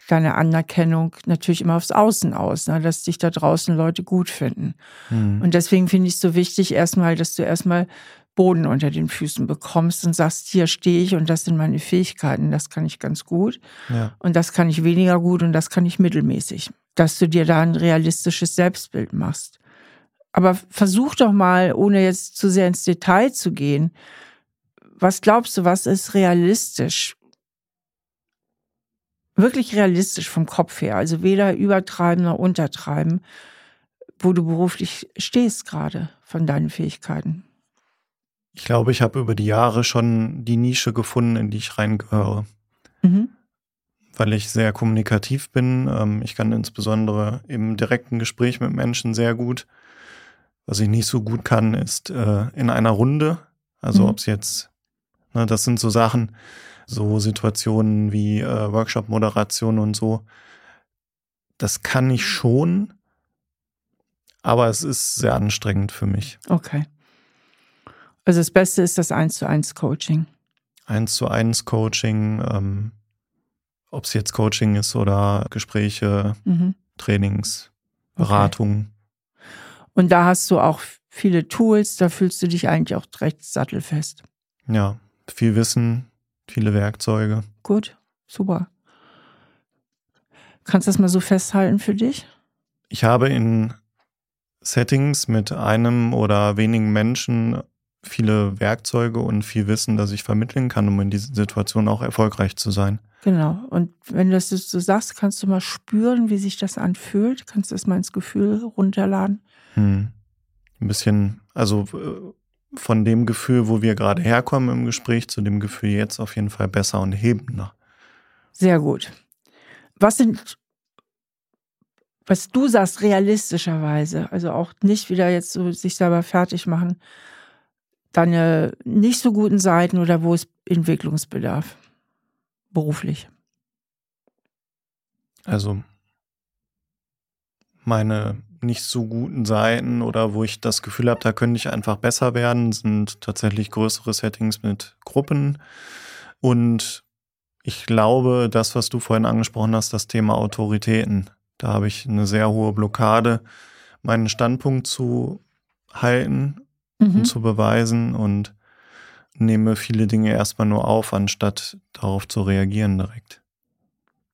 deine Anerkennung natürlich immer aufs Außen aus, ne, dass dich da draußen Leute gut finden. Mhm. Und deswegen finde ich es so wichtig, erstmal, dass du erstmal Boden unter den Füßen bekommst und sagst, hier stehe ich und das sind meine Fähigkeiten, das kann ich ganz gut ja. und das kann ich weniger gut und das kann ich mittelmäßig. Dass du dir da ein realistisches Selbstbild machst. Aber versuch doch mal, ohne jetzt zu sehr ins Detail zu gehen, was glaubst du, was ist realistisch? Wirklich realistisch vom Kopf her, also weder übertreiben noch untertreiben, wo du beruflich stehst gerade von deinen Fähigkeiten. Ich glaube, ich habe über die Jahre schon die Nische gefunden, in die ich reingehöre. Mhm. Weil ich sehr kommunikativ bin. Ähm, ich kann insbesondere im direkten Gespräch mit Menschen sehr gut was ich nicht so gut kann, ist äh, in einer Runde. Also mhm. ob es jetzt, ne, das sind so Sachen, so Situationen wie äh, Workshop-Moderation und so. Das kann ich schon, aber es ist sehr anstrengend für mich. Okay. Also das Beste ist das 1 zu 1 Coaching. 1 zu 1 Coaching, ähm, ob es jetzt Coaching ist oder Gespräche, mhm. Trainings, Beratung. Und da hast du auch viele Tools, da fühlst du dich eigentlich auch recht sattelfest. Ja, viel Wissen, viele Werkzeuge. Gut, super. Kannst du das mal so festhalten für dich? Ich habe in Settings mit einem oder wenigen Menschen viele Werkzeuge und viel Wissen, das ich vermitteln kann, um in dieser Situation auch erfolgreich zu sein. Genau. Und wenn du das so sagst, kannst du mal spüren, wie sich das anfühlt. Kannst du das mal ins Gefühl runterladen. Hm. Ein bisschen, also äh, von dem Gefühl, wo wir gerade herkommen im Gespräch, zu dem Gefühl jetzt auf jeden Fall besser und hebender. Sehr gut. Was sind, was du sagst, realistischerweise, also auch nicht wieder jetzt so sich selber fertig machen, deine nicht so guten Seiten oder wo es Entwicklungsbedarf beruflich? Also meine nicht so guten Seiten oder wo ich das Gefühl habe, da könnte ich einfach besser werden, sind tatsächlich größere Settings mit Gruppen und Ich glaube, das, was du vorhin angesprochen hast, das Thema Autoritäten, da habe ich eine sehr hohe Blockade, meinen Standpunkt zu halten mhm. und zu beweisen und nehme viele Dinge erstmal nur auf, anstatt darauf zu reagieren direkt.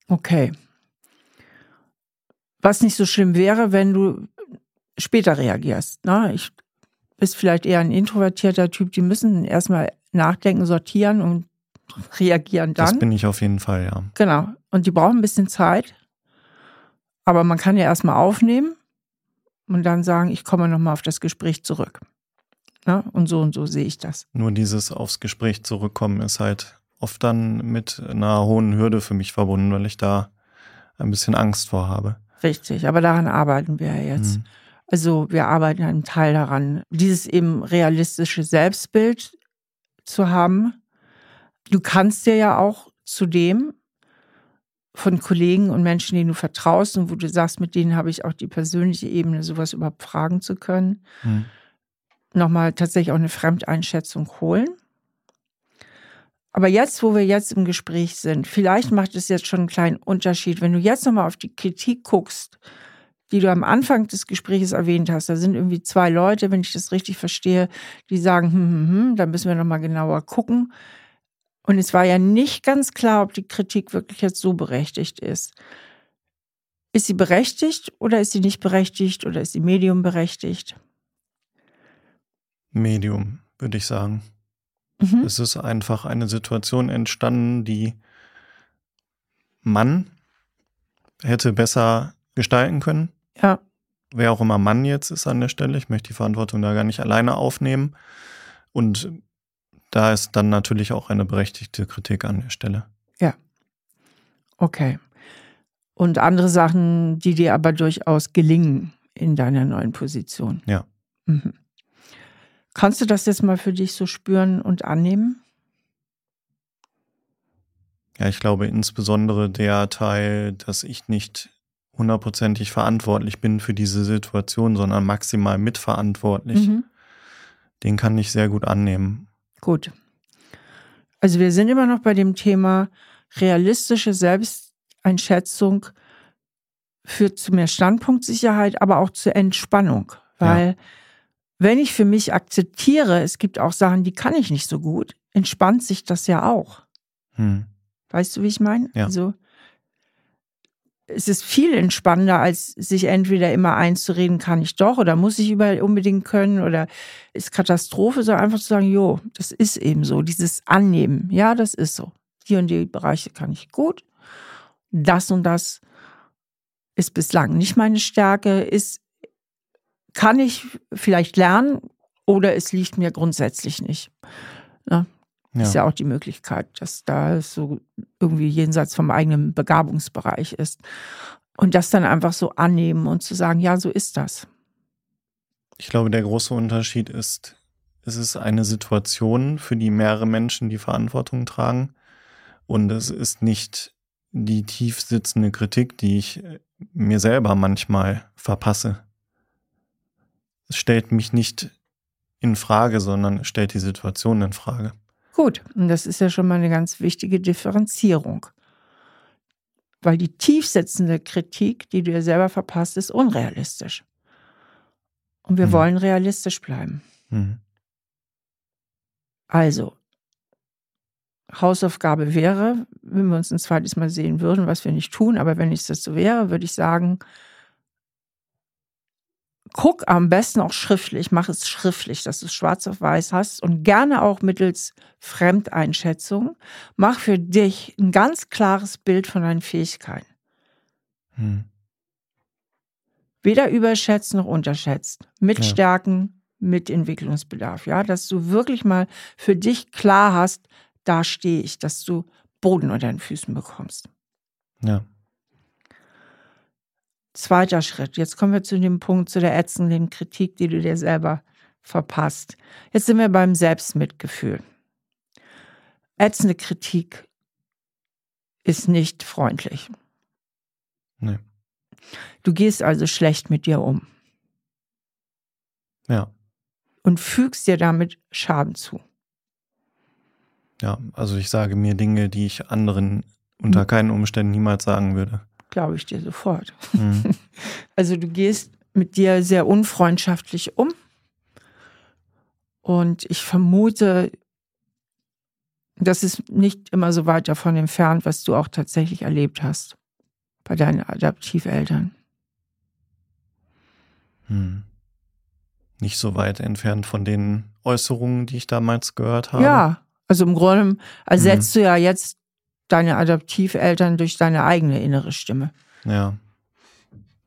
Okay. Was nicht so schlimm wäre, wenn du später reagierst. Ne? Ich bist vielleicht eher ein introvertierter Typ, die müssen erstmal nachdenken, sortieren und reagieren dann. Das bin ich auf jeden Fall, ja. Genau. Und die brauchen ein bisschen Zeit. Aber man kann ja erstmal aufnehmen und dann sagen, ich komme nochmal auf das Gespräch zurück. Ja, und so und so sehe ich das. Nur dieses aufs Gespräch zurückkommen ist halt oft dann mit einer hohen Hürde für mich verbunden, weil ich da ein bisschen Angst vor habe. Richtig, aber daran arbeiten wir ja jetzt. Mhm. Also wir arbeiten einen Teil daran, dieses eben realistische Selbstbild zu haben. Du kannst dir ja auch zudem von Kollegen und Menschen, denen du vertraust und wo du sagst, mit denen habe ich auch die persönliche Ebene, sowas überhaupt fragen zu können, mhm. nochmal tatsächlich auch eine Fremdeinschätzung holen. Aber jetzt, wo wir jetzt im Gespräch sind, vielleicht macht es jetzt schon einen kleinen Unterschied, wenn du jetzt nochmal auf die Kritik guckst, die du am Anfang des Gesprächs erwähnt hast. Da sind irgendwie zwei Leute, wenn ich das richtig verstehe, die sagen, hm, hm, hm, da müssen wir nochmal genauer gucken. Und es war ja nicht ganz klar, ob die Kritik wirklich jetzt so berechtigt ist. Ist sie berechtigt oder ist sie nicht berechtigt oder ist sie medium berechtigt? Medium, würde ich sagen. Mhm. Es ist einfach eine Situation entstanden, die man hätte besser gestalten können. Ja. Wer auch immer Mann jetzt ist an der Stelle, ich möchte die Verantwortung da gar nicht alleine aufnehmen. Und da ist dann natürlich auch eine berechtigte Kritik an der Stelle. Ja. Okay. Und andere Sachen, die dir aber durchaus gelingen in deiner neuen Position. Ja. Mhm. Kannst du das jetzt mal für dich so spüren und annehmen? Ja, ich glaube insbesondere der Teil, dass ich nicht hundertprozentig verantwortlich bin für diese Situation, sondern maximal mitverantwortlich. Mhm. Den kann ich sehr gut annehmen. Gut. Also wir sind immer noch bei dem Thema realistische Selbsteinschätzung führt zu mehr Standpunktsicherheit, aber auch zur Entspannung. Weil ja. Wenn ich für mich akzeptiere, es gibt auch Sachen, die kann ich nicht so gut, entspannt sich das ja auch. Hm. Weißt du, wie ich meine? Ja. Also es ist viel entspannender, als sich entweder immer einzureden, kann ich doch oder muss ich überall unbedingt können oder ist Katastrophe, sondern einfach zu sagen, jo, das ist eben so, dieses Annehmen, ja, das ist so. Die und die Bereiche kann ich gut. Das und das ist bislang nicht meine Stärke, ist, kann ich vielleicht lernen oder es liegt mir grundsätzlich nicht. Ja, ja. Ist ja auch die Möglichkeit, dass da so irgendwie jenseits vom eigenen Begabungsbereich ist. Und das dann einfach so annehmen und zu sagen, ja, so ist das. Ich glaube, der große Unterschied ist, es ist eine Situation, für die mehrere Menschen die Verantwortung tragen. Und es ist nicht die tief sitzende Kritik, die ich mir selber manchmal verpasse. Es stellt mich nicht in Frage, sondern stellt die Situation in Frage. Gut, und das ist ja schon mal eine ganz wichtige Differenzierung. Weil die tiefsetzende Kritik, die du dir selber verpasst, ist unrealistisch. Und wir mhm. wollen realistisch bleiben. Mhm. Also, Hausaufgabe wäre, wenn wir uns ein zweites Mal sehen würden, was wir nicht tun, aber wenn es das so wäre, würde ich sagen, guck am besten auch schriftlich, mach es schriftlich, dass du es schwarz auf weiß hast und gerne auch mittels Fremdeinschätzung. Mach für dich ein ganz klares Bild von deinen Fähigkeiten. Hm. Weder überschätzt noch unterschätzt. Mit ja. Stärken, mit Entwicklungsbedarf. Ja, dass du wirklich mal für dich klar hast, da stehe ich, dass du Boden unter den Füßen bekommst. Ja. Zweiter Schritt. Jetzt kommen wir zu dem Punkt, zu der ätzenden Kritik, die du dir selber verpasst. Jetzt sind wir beim Selbstmitgefühl. Ätzende Kritik ist nicht freundlich. Nee. Du gehst also schlecht mit dir um. Ja. Und fügst dir damit Schaden zu. Ja, also ich sage mir Dinge, die ich anderen unter Mhm. keinen Umständen niemals sagen würde. Glaube ich dir sofort. Mhm. Also du gehst mit dir sehr unfreundschaftlich um. Und ich vermute, das ist nicht immer so weit davon entfernt, was du auch tatsächlich erlebt hast bei deinen Adoptiveltern. Hm. Nicht so weit entfernt von den Äußerungen, die ich damals gehört habe. Ja, also im Grunde ersetzt Mhm. du ja jetzt deine Adoptiveltern durch deine eigene innere Stimme. Ja.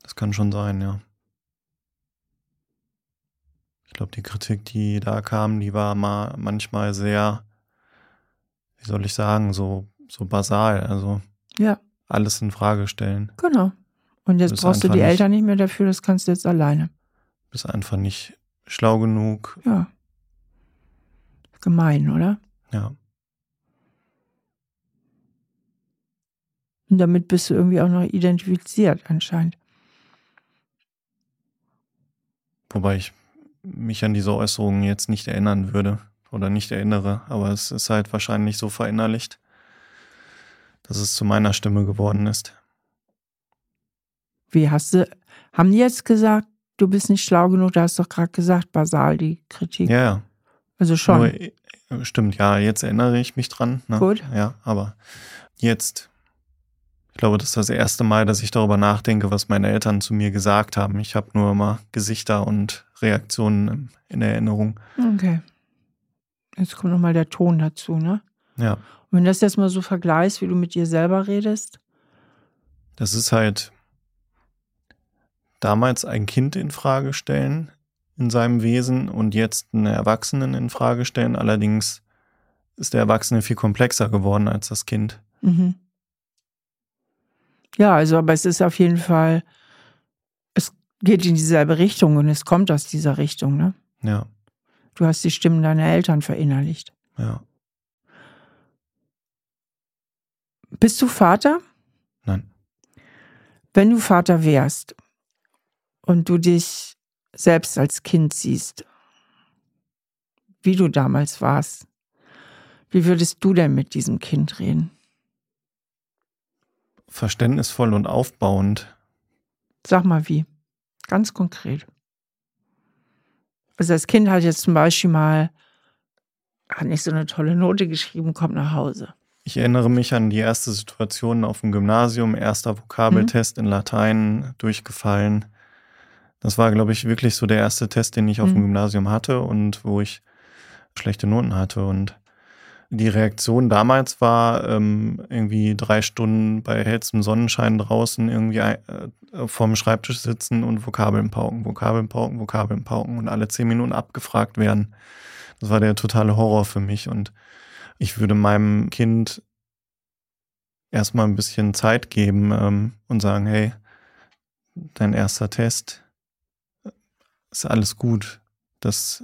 Das kann schon sein, ja. Ich glaube, die Kritik, die da kam, die war mal manchmal sehr, wie soll ich sagen, so, so basal. Also Ja, alles in Frage stellen. genau. Und jetzt brauchst du die nicht- Eltern nicht mehr dafür, das kannst du jetzt alleine. Bist einfach nicht schlau genug. Ja. Gemein, oder? Ja. Und damit bist du irgendwie auch noch identifiziert, anscheinend. Wobei ich mich an diese Äußerungen jetzt nicht erinnern würde oder nicht erinnere, aber es ist halt wahrscheinlich so verinnerlicht, dass es zu meiner Stimme geworden ist. Wie hast du, haben die jetzt gesagt, du bist nicht schlau genug? Du hast doch gerade gesagt, basal, die Kritik. Ja, ja. Also schon. Nur, äh, stimmt, ja, jetzt erinnere ich mich dran. Ne? Gut. Ja, aber jetzt, glaube, das ist das erste Mal, dass ich darüber nachdenke, was meine Eltern zu mir gesagt haben. Ich habe nur immer Gesichter und Reaktionen in Erinnerung. Okay. Jetzt kommt nochmal der Ton dazu, ne? Ja, Und wenn du das jetzt mal so vergleichst, wie du mit dir selber redest, das ist halt damals ein Kind in Frage stellen in seinem Wesen und jetzt einen Erwachsenen in Frage stellen. Allerdings ist der Erwachsene viel komplexer geworden als das Kind. Mhm. Ja, also, aber es ist auf jeden Fall, es geht in dieselbe Richtung und es kommt aus dieser Richtung, ne? Ja, Du hast die Stimmen deiner Eltern verinnerlicht. ja, Bist du Vater? nein. Wenn du Vater wärst und du dich selbst als Kind siehst, wie du damals warst, wie würdest du denn mit diesem Kind reden? Verständnisvoll und aufbauend. Sag mal wie. Ganz konkret. Also das Kind hat jetzt zum Beispiel mal, hat nicht so eine tolle Note geschrieben, kommt nach Hause. Ich erinnere mich an die erste Situation auf dem Gymnasium, erster Vokabeltest in Latein durchgefallen. Das war, glaube ich, wirklich so der erste Test, den ich auf dem Mhm. Gymnasium hatte und wo ich schlechte Noten hatte. Und die Reaktion damals war ähm, irgendwie drei Stunden bei hellstem Sonnenschein draußen irgendwie äh, vorm Schreibtisch sitzen und Vokabeln pauken, Vokabeln pauken, Vokabeln pauken und alle zehn Minuten abgefragt werden. Das war der totale Horror für mich und ich würde meinem Kind erstmal ein bisschen Zeit geben ähm, und sagen, hey, dein erster Test ist alles gut. Das,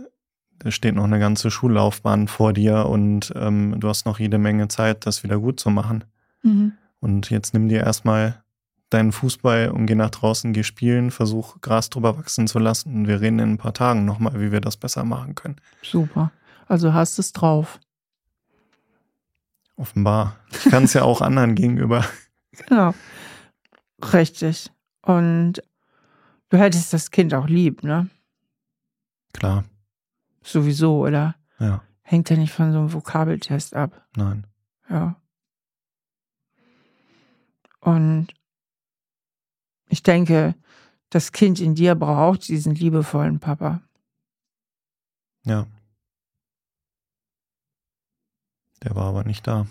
da steht noch eine ganze Schullaufbahn vor dir und ähm, du hast noch jede Menge Zeit, das wieder gut zu machen. Mhm. Und jetzt nimm dir erstmal deinen Fußball und geh nach draußen, geh spielen, versuch Gras drüber wachsen zu lassen und wir reden in ein paar Tagen nochmal, wie wir das besser machen können. Super. Also hast es drauf. Offenbar. Ich kann es ja auch anderen gegenüber. Genau. Richtig. Und du hättest das Kind auch lieb, ne? Klar, Sowieso, oder? ja, Hängt ja nicht von so einem Vokabeltest ab. nein. Ja. Und ich denke, das Kind in dir braucht diesen liebevollen Papa. Ja. Der war aber nicht da.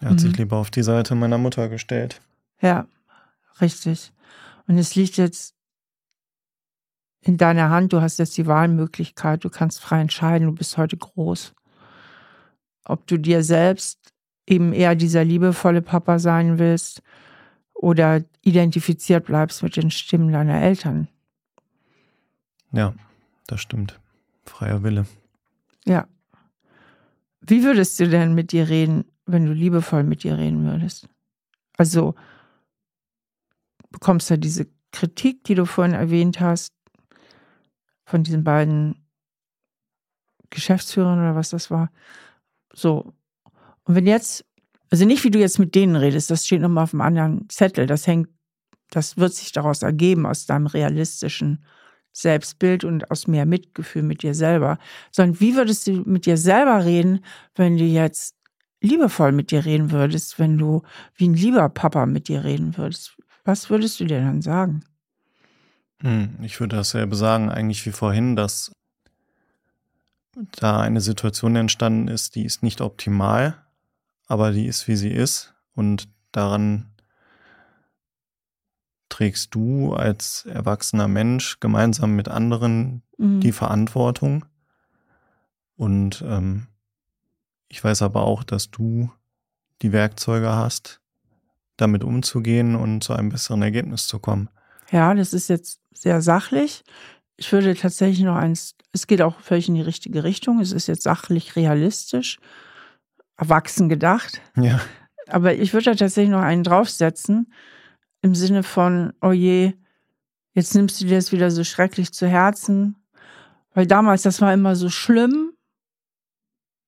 Er hat Mhm. sich lieber auf die Seite meiner Mutter gestellt. Ja, richtig. Und es liegt jetzt in deiner Hand. Du hast jetzt die Wahlmöglichkeit. Du kannst frei entscheiden. Du bist heute groß. Ob du dir selbst eben eher dieser liebevolle Papa sein willst oder identifiziert bleibst mit den Stimmen deiner Eltern. Ja, das stimmt. Freier Wille. Ja. Wie würdest du denn mit dir reden, wenn du liebevoll mit dir reden würdest? Also bekommst du diese Kritik, die du vorhin erwähnt hast, von diesen beiden Geschäftsführern oder was das war. So, Und wenn jetzt, also nicht wie du jetzt mit denen redest, das steht nochmal auf einem anderen Zettel, das hängt, das wird sich daraus ergeben, aus deinem realistischen Selbstbild und aus mehr Mitgefühl mit dir selber, sondern wie würdest du mit dir selber reden, wenn du jetzt liebevoll mit dir reden würdest, wenn du wie ein lieber Papa mit dir reden würdest? Was würdest du dir dann sagen? Hm, ich würde dasselbe sagen, eigentlich wie vorhin, dass da eine Situation entstanden ist, die ist nicht optimal, aber die ist, wie sie ist. Und daran trägst du als erwachsener Mensch gemeinsam mit anderen mhm. die Verantwortung. Und ähm, ich weiß aber auch, dass du die Werkzeuge hast, damit umzugehen und zu einem besseren Ergebnis zu kommen. Ja, das ist jetzt sehr sachlich. Ich würde tatsächlich noch eins, es geht auch völlig in die richtige Richtung. Es ist jetzt sachlich realistisch, erwachsen gedacht. Ja. Aber ich würde da tatsächlich noch einen draufsetzen im Sinne von, oh je, jetzt nimmst du dir das wieder so schrecklich zu Herzen. Weil damals, das war immer so schlimm.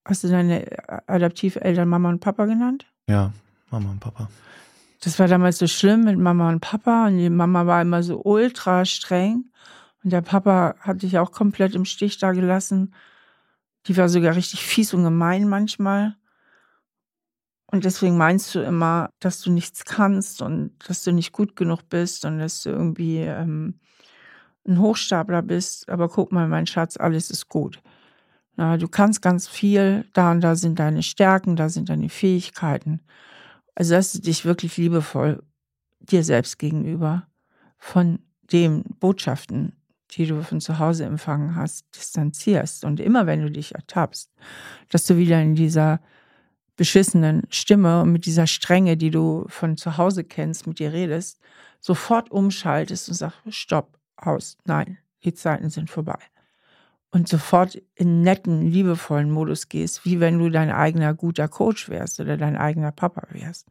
Hast du deine Adaptiveltern Mama und Papa genannt? Ja, Mama und Papa. Das war damals so schlimm mit Mama und Papa. Und die Mama war immer so ultra streng. Und der Papa hat dich auch komplett im Stich da gelassen. Die war sogar richtig fies und gemein manchmal. Und deswegen meinst du immer, dass du nichts kannst und dass du nicht gut genug bist und dass du irgendwie ähm, ein Hochstapler bist. Aber guck mal, mein Schatz, alles ist gut. Na, du kannst ganz viel, da und da sind deine Stärken, da sind deine Fähigkeiten. Also, dass du dich wirklich liebevoll dir selbst gegenüber von den Botschaften, die du von zu Hause empfangen hast, distanzierst. Und immer wenn du dich ertappst, dass du wieder in dieser beschissenen Stimme und mit dieser Strenge, die du von zu Hause kennst, mit dir redest, sofort umschaltest und sagst, stopp, aus, nein, die Zeiten sind vorbei. Und sofort in netten, liebevollen Modus gehst, wie wenn du dein eigener guter Coach wärst oder dein eigener Papa wärst.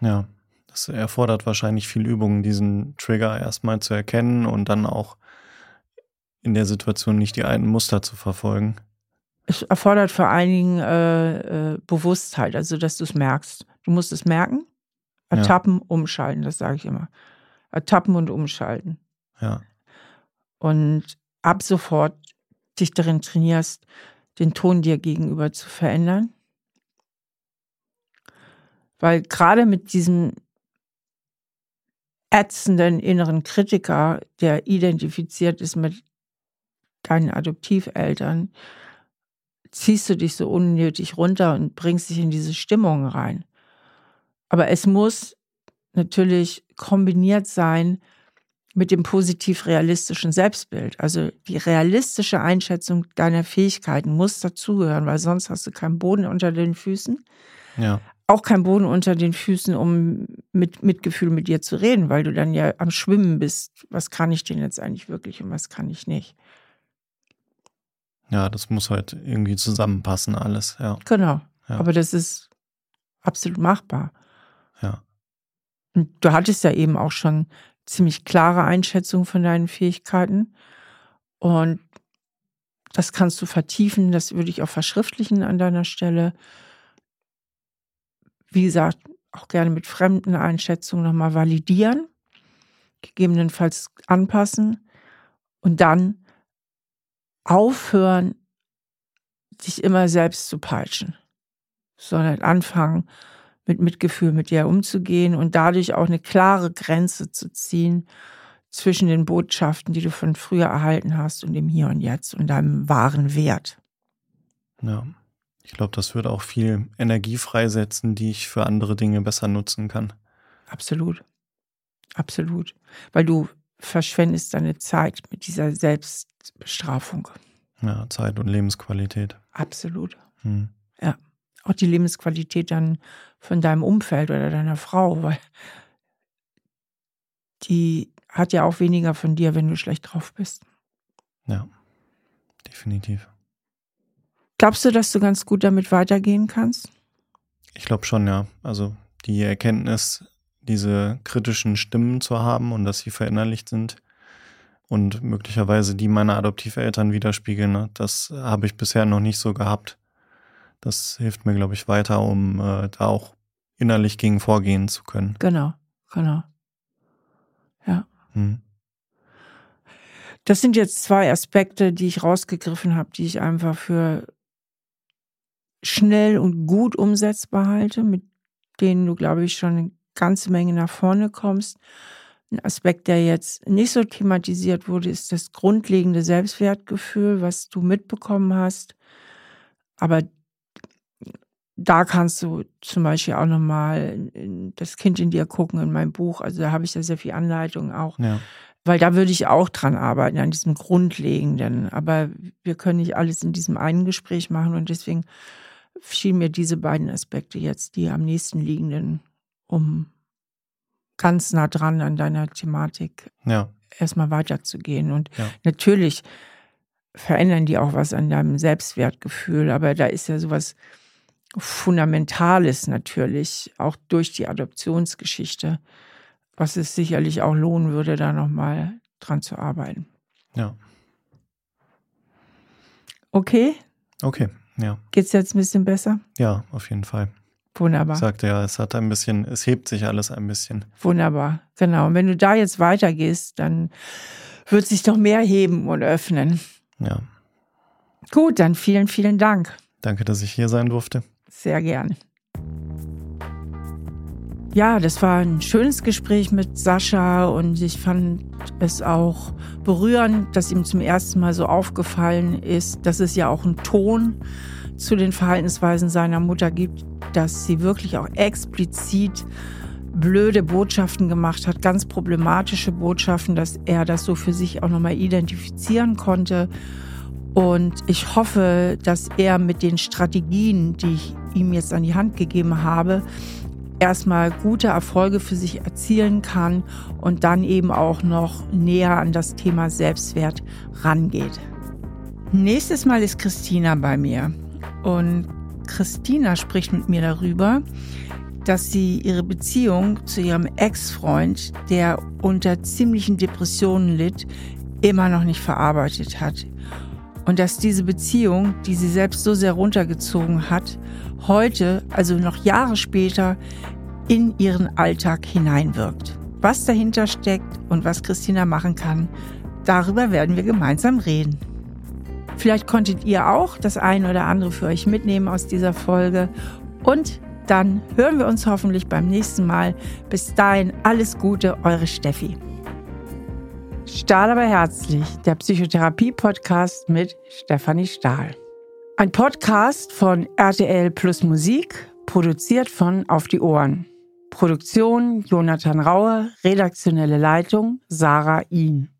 Ja, das erfordert wahrscheinlich viel Übung, diesen Trigger erstmal zu erkennen und dann auch in der Situation nicht die alten Muster zu verfolgen es erfordert vor allen Dingen äh, äh, Bewusstheit, also dass du es merkst. Du musst es merken, ertappen, ja. umschalten, das sage ich immer. Ertappen und umschalten. Ja. Und ab sofort dich darin trainierst, den Ton dir gegenüber zu verändern. Weil gerade mit diesem ätzenden inneren Kritiker, der identifiziert ist mit deinen Adoptiveltern, ziehst du dich so unnötig runter und bringst dich in diese Stimmung rein. Aber es muss natürlich kombiniert sein mit dem positiv realistischen Selbstbild. Also die realistische Einschätzung deiner Fähigkeiten muss dazugehören, weil sonst hast du keinen Boden unter den Füßen. Ja. Auch keinen Boden unter den Füßen, um mit Mitgefühl mit dir zu reden, weil du dann ja am Schwimmen bist. Was kann ich denn jetzt eigentlich wirklich und was kann ich nicht? Ja, das muss halt irgendwie zusammenpassen, alles, ja. Genau. Ja. Aber das ist absolut machbar. Ja. Und du hattest ja eben auch schon ziemlich klare Einschätzung von deinen Fähigkeiten. Und das kannst du vertiefen, das würde ich auch verschriftlichen an deiner Stelle. Wie gesagt, auch gerne mit fremden Einschätzungen nochmal validieren, gegebenenfalls anpassen und dann aufhören, sich immer selbst zu peitschen, sondern anfangen, mit Mitgefühl mit dir umzugehen und dadurch auch eine klare Grenze zu ziehen zwischen den Botschaften, die du von früher erhalten hast und dem Hier und Jetzt und deinem wahren Wert. Ja, ich glaube, das würde auch viel Energie freisetzen, die ich für andere Dinge besser nutzen kann. Absolut. Absolut. Weil du verschwendest deine Zeit mit dieser Selbstbestrafung. Ja, Zeit und Lebensqualität. Absolut. Hm. Ja. Auch die Lebensqualität dann von deinem Umfeld oder deiner Frau, weil die hat ja auch weniger von dir, wenn du schlecht drauf bist. Ja, definitiv. Glaubst du, dass du ganz gut damit weitergehen kannst? Ich glaube schon, ja. Also die Erkenntnis, diese kritischen Stimmen zu haben und dass sie verinnerlicht sind und möglicherweise die meiner Adoptiveltern widerspiegeln. Ne? Das habe ich bisher noch nicht so gehabt, Das hilft mir, glaube ich, weiter, um äh, da auch innerlich gegen vorgehen zu können. Genau, genau. Ja. Hm. Das sind jetzt zwei Aspekte, die ich rausgegriffen habe, die ich einfach für schnell und gut umsetzbar halte, mit denen du, glaube ich, schon eine ganze Menge nach vorne kommst. Ein Aspekt, der jetzt nicht so thematisiert wurde, ist das grundlegende Selbstwertgefühl, was du mitbekommen hast. Aber da kannst du zum Beispiel auch nochmal das Kind in dir gucken in meinem Buch. Also da habe ich ja sehr viel Anleitung auch. Ja. Weil da würde ich auch dran arbeiten, an diesem Grundlegenden. Aber wir können nicht alles in diesem einen Gespräch machen und deswegen schienen mir diese beiden Aspekte jetzt die am nächsten liegenden, um ganz nah dran an deiner Thematik ja. erstmal weiterzugehen. Und ja. natürlich verändern die auch was an deinem Selbstwertgefühl, aber da ist ja sowas Fundamentales natürlich, auch durch die Adoptionsgeschichte, was es sicherlich auch lohnen würde, da nochmal dran zu arbeiten. Ja. Okay? Okay, ja. Geht's jetzt ein bisschen besser? Ja, auf jeden Fall. Wunderbar. Sagt ja, es hat ein bisschen, es hebt sich alles ein bisschen. Wunderbar, genau. Und wenn du da jetzt weitergehst, dann wird sich noch mehr heben und öffnen. Ja. Gut, dann vielen, vielen Dank. Danke, dass ich hier sein durfte. Sehr gern. Ja, das war ein schönes Gespräch mit Sascha und ich fand es auch berührend, dass ihm zum ersten Mal so aufgefallen ist, dass es ja auch einen Ton zu den Verhaltensweisen seiner Mutter gibt, dass sie wirklich auch explizit blöde Botschaften gemacht hat, ganz problematische Botschaften, dass er das so für sich auch nochmal identifizieren konnte. Und ich hoffe, dass er mit den Strategien, die ich ihm jetzt an die Hand gegeben habe, erstmal gute Erfolge für sich erzielen kann und dann eben auch noch näher an das Thema Selbstwert rangeht. Nächstes Mal ist Christina bei mir und Christina spricht mit mir darüber, dass sie ihre Beziehung zu ihrem Ex-Freund, der unter ziemlichen Depressionen litt, immer noch nicht verarbeitet hat. Und dass diese Beziehung, die sie selbst so sehr runtergezogen hat, heute, also noch Jahre später, in ihren Alltag hineinwirkt. Was dahinter steckt und was Christina machen kann, darüber werden wir gemeinsam reden. Vielleicht konntet ihr auch das eine oder andere für euch mitnehmen aus dieser Folge. Und dann hören wir uns hoffentlich beim nächsten Mal. Bis dahin alles Gute, eure Steffi. Stahl aber herzlich, der Psychotherapie-Podcast mit Stefanie Stahl. Ein Podcast von RTL Plus Musik, produziert von Auf die Ohren. Produktion Jonathan Raue, redaktionelle Leitung Sarah Ihn.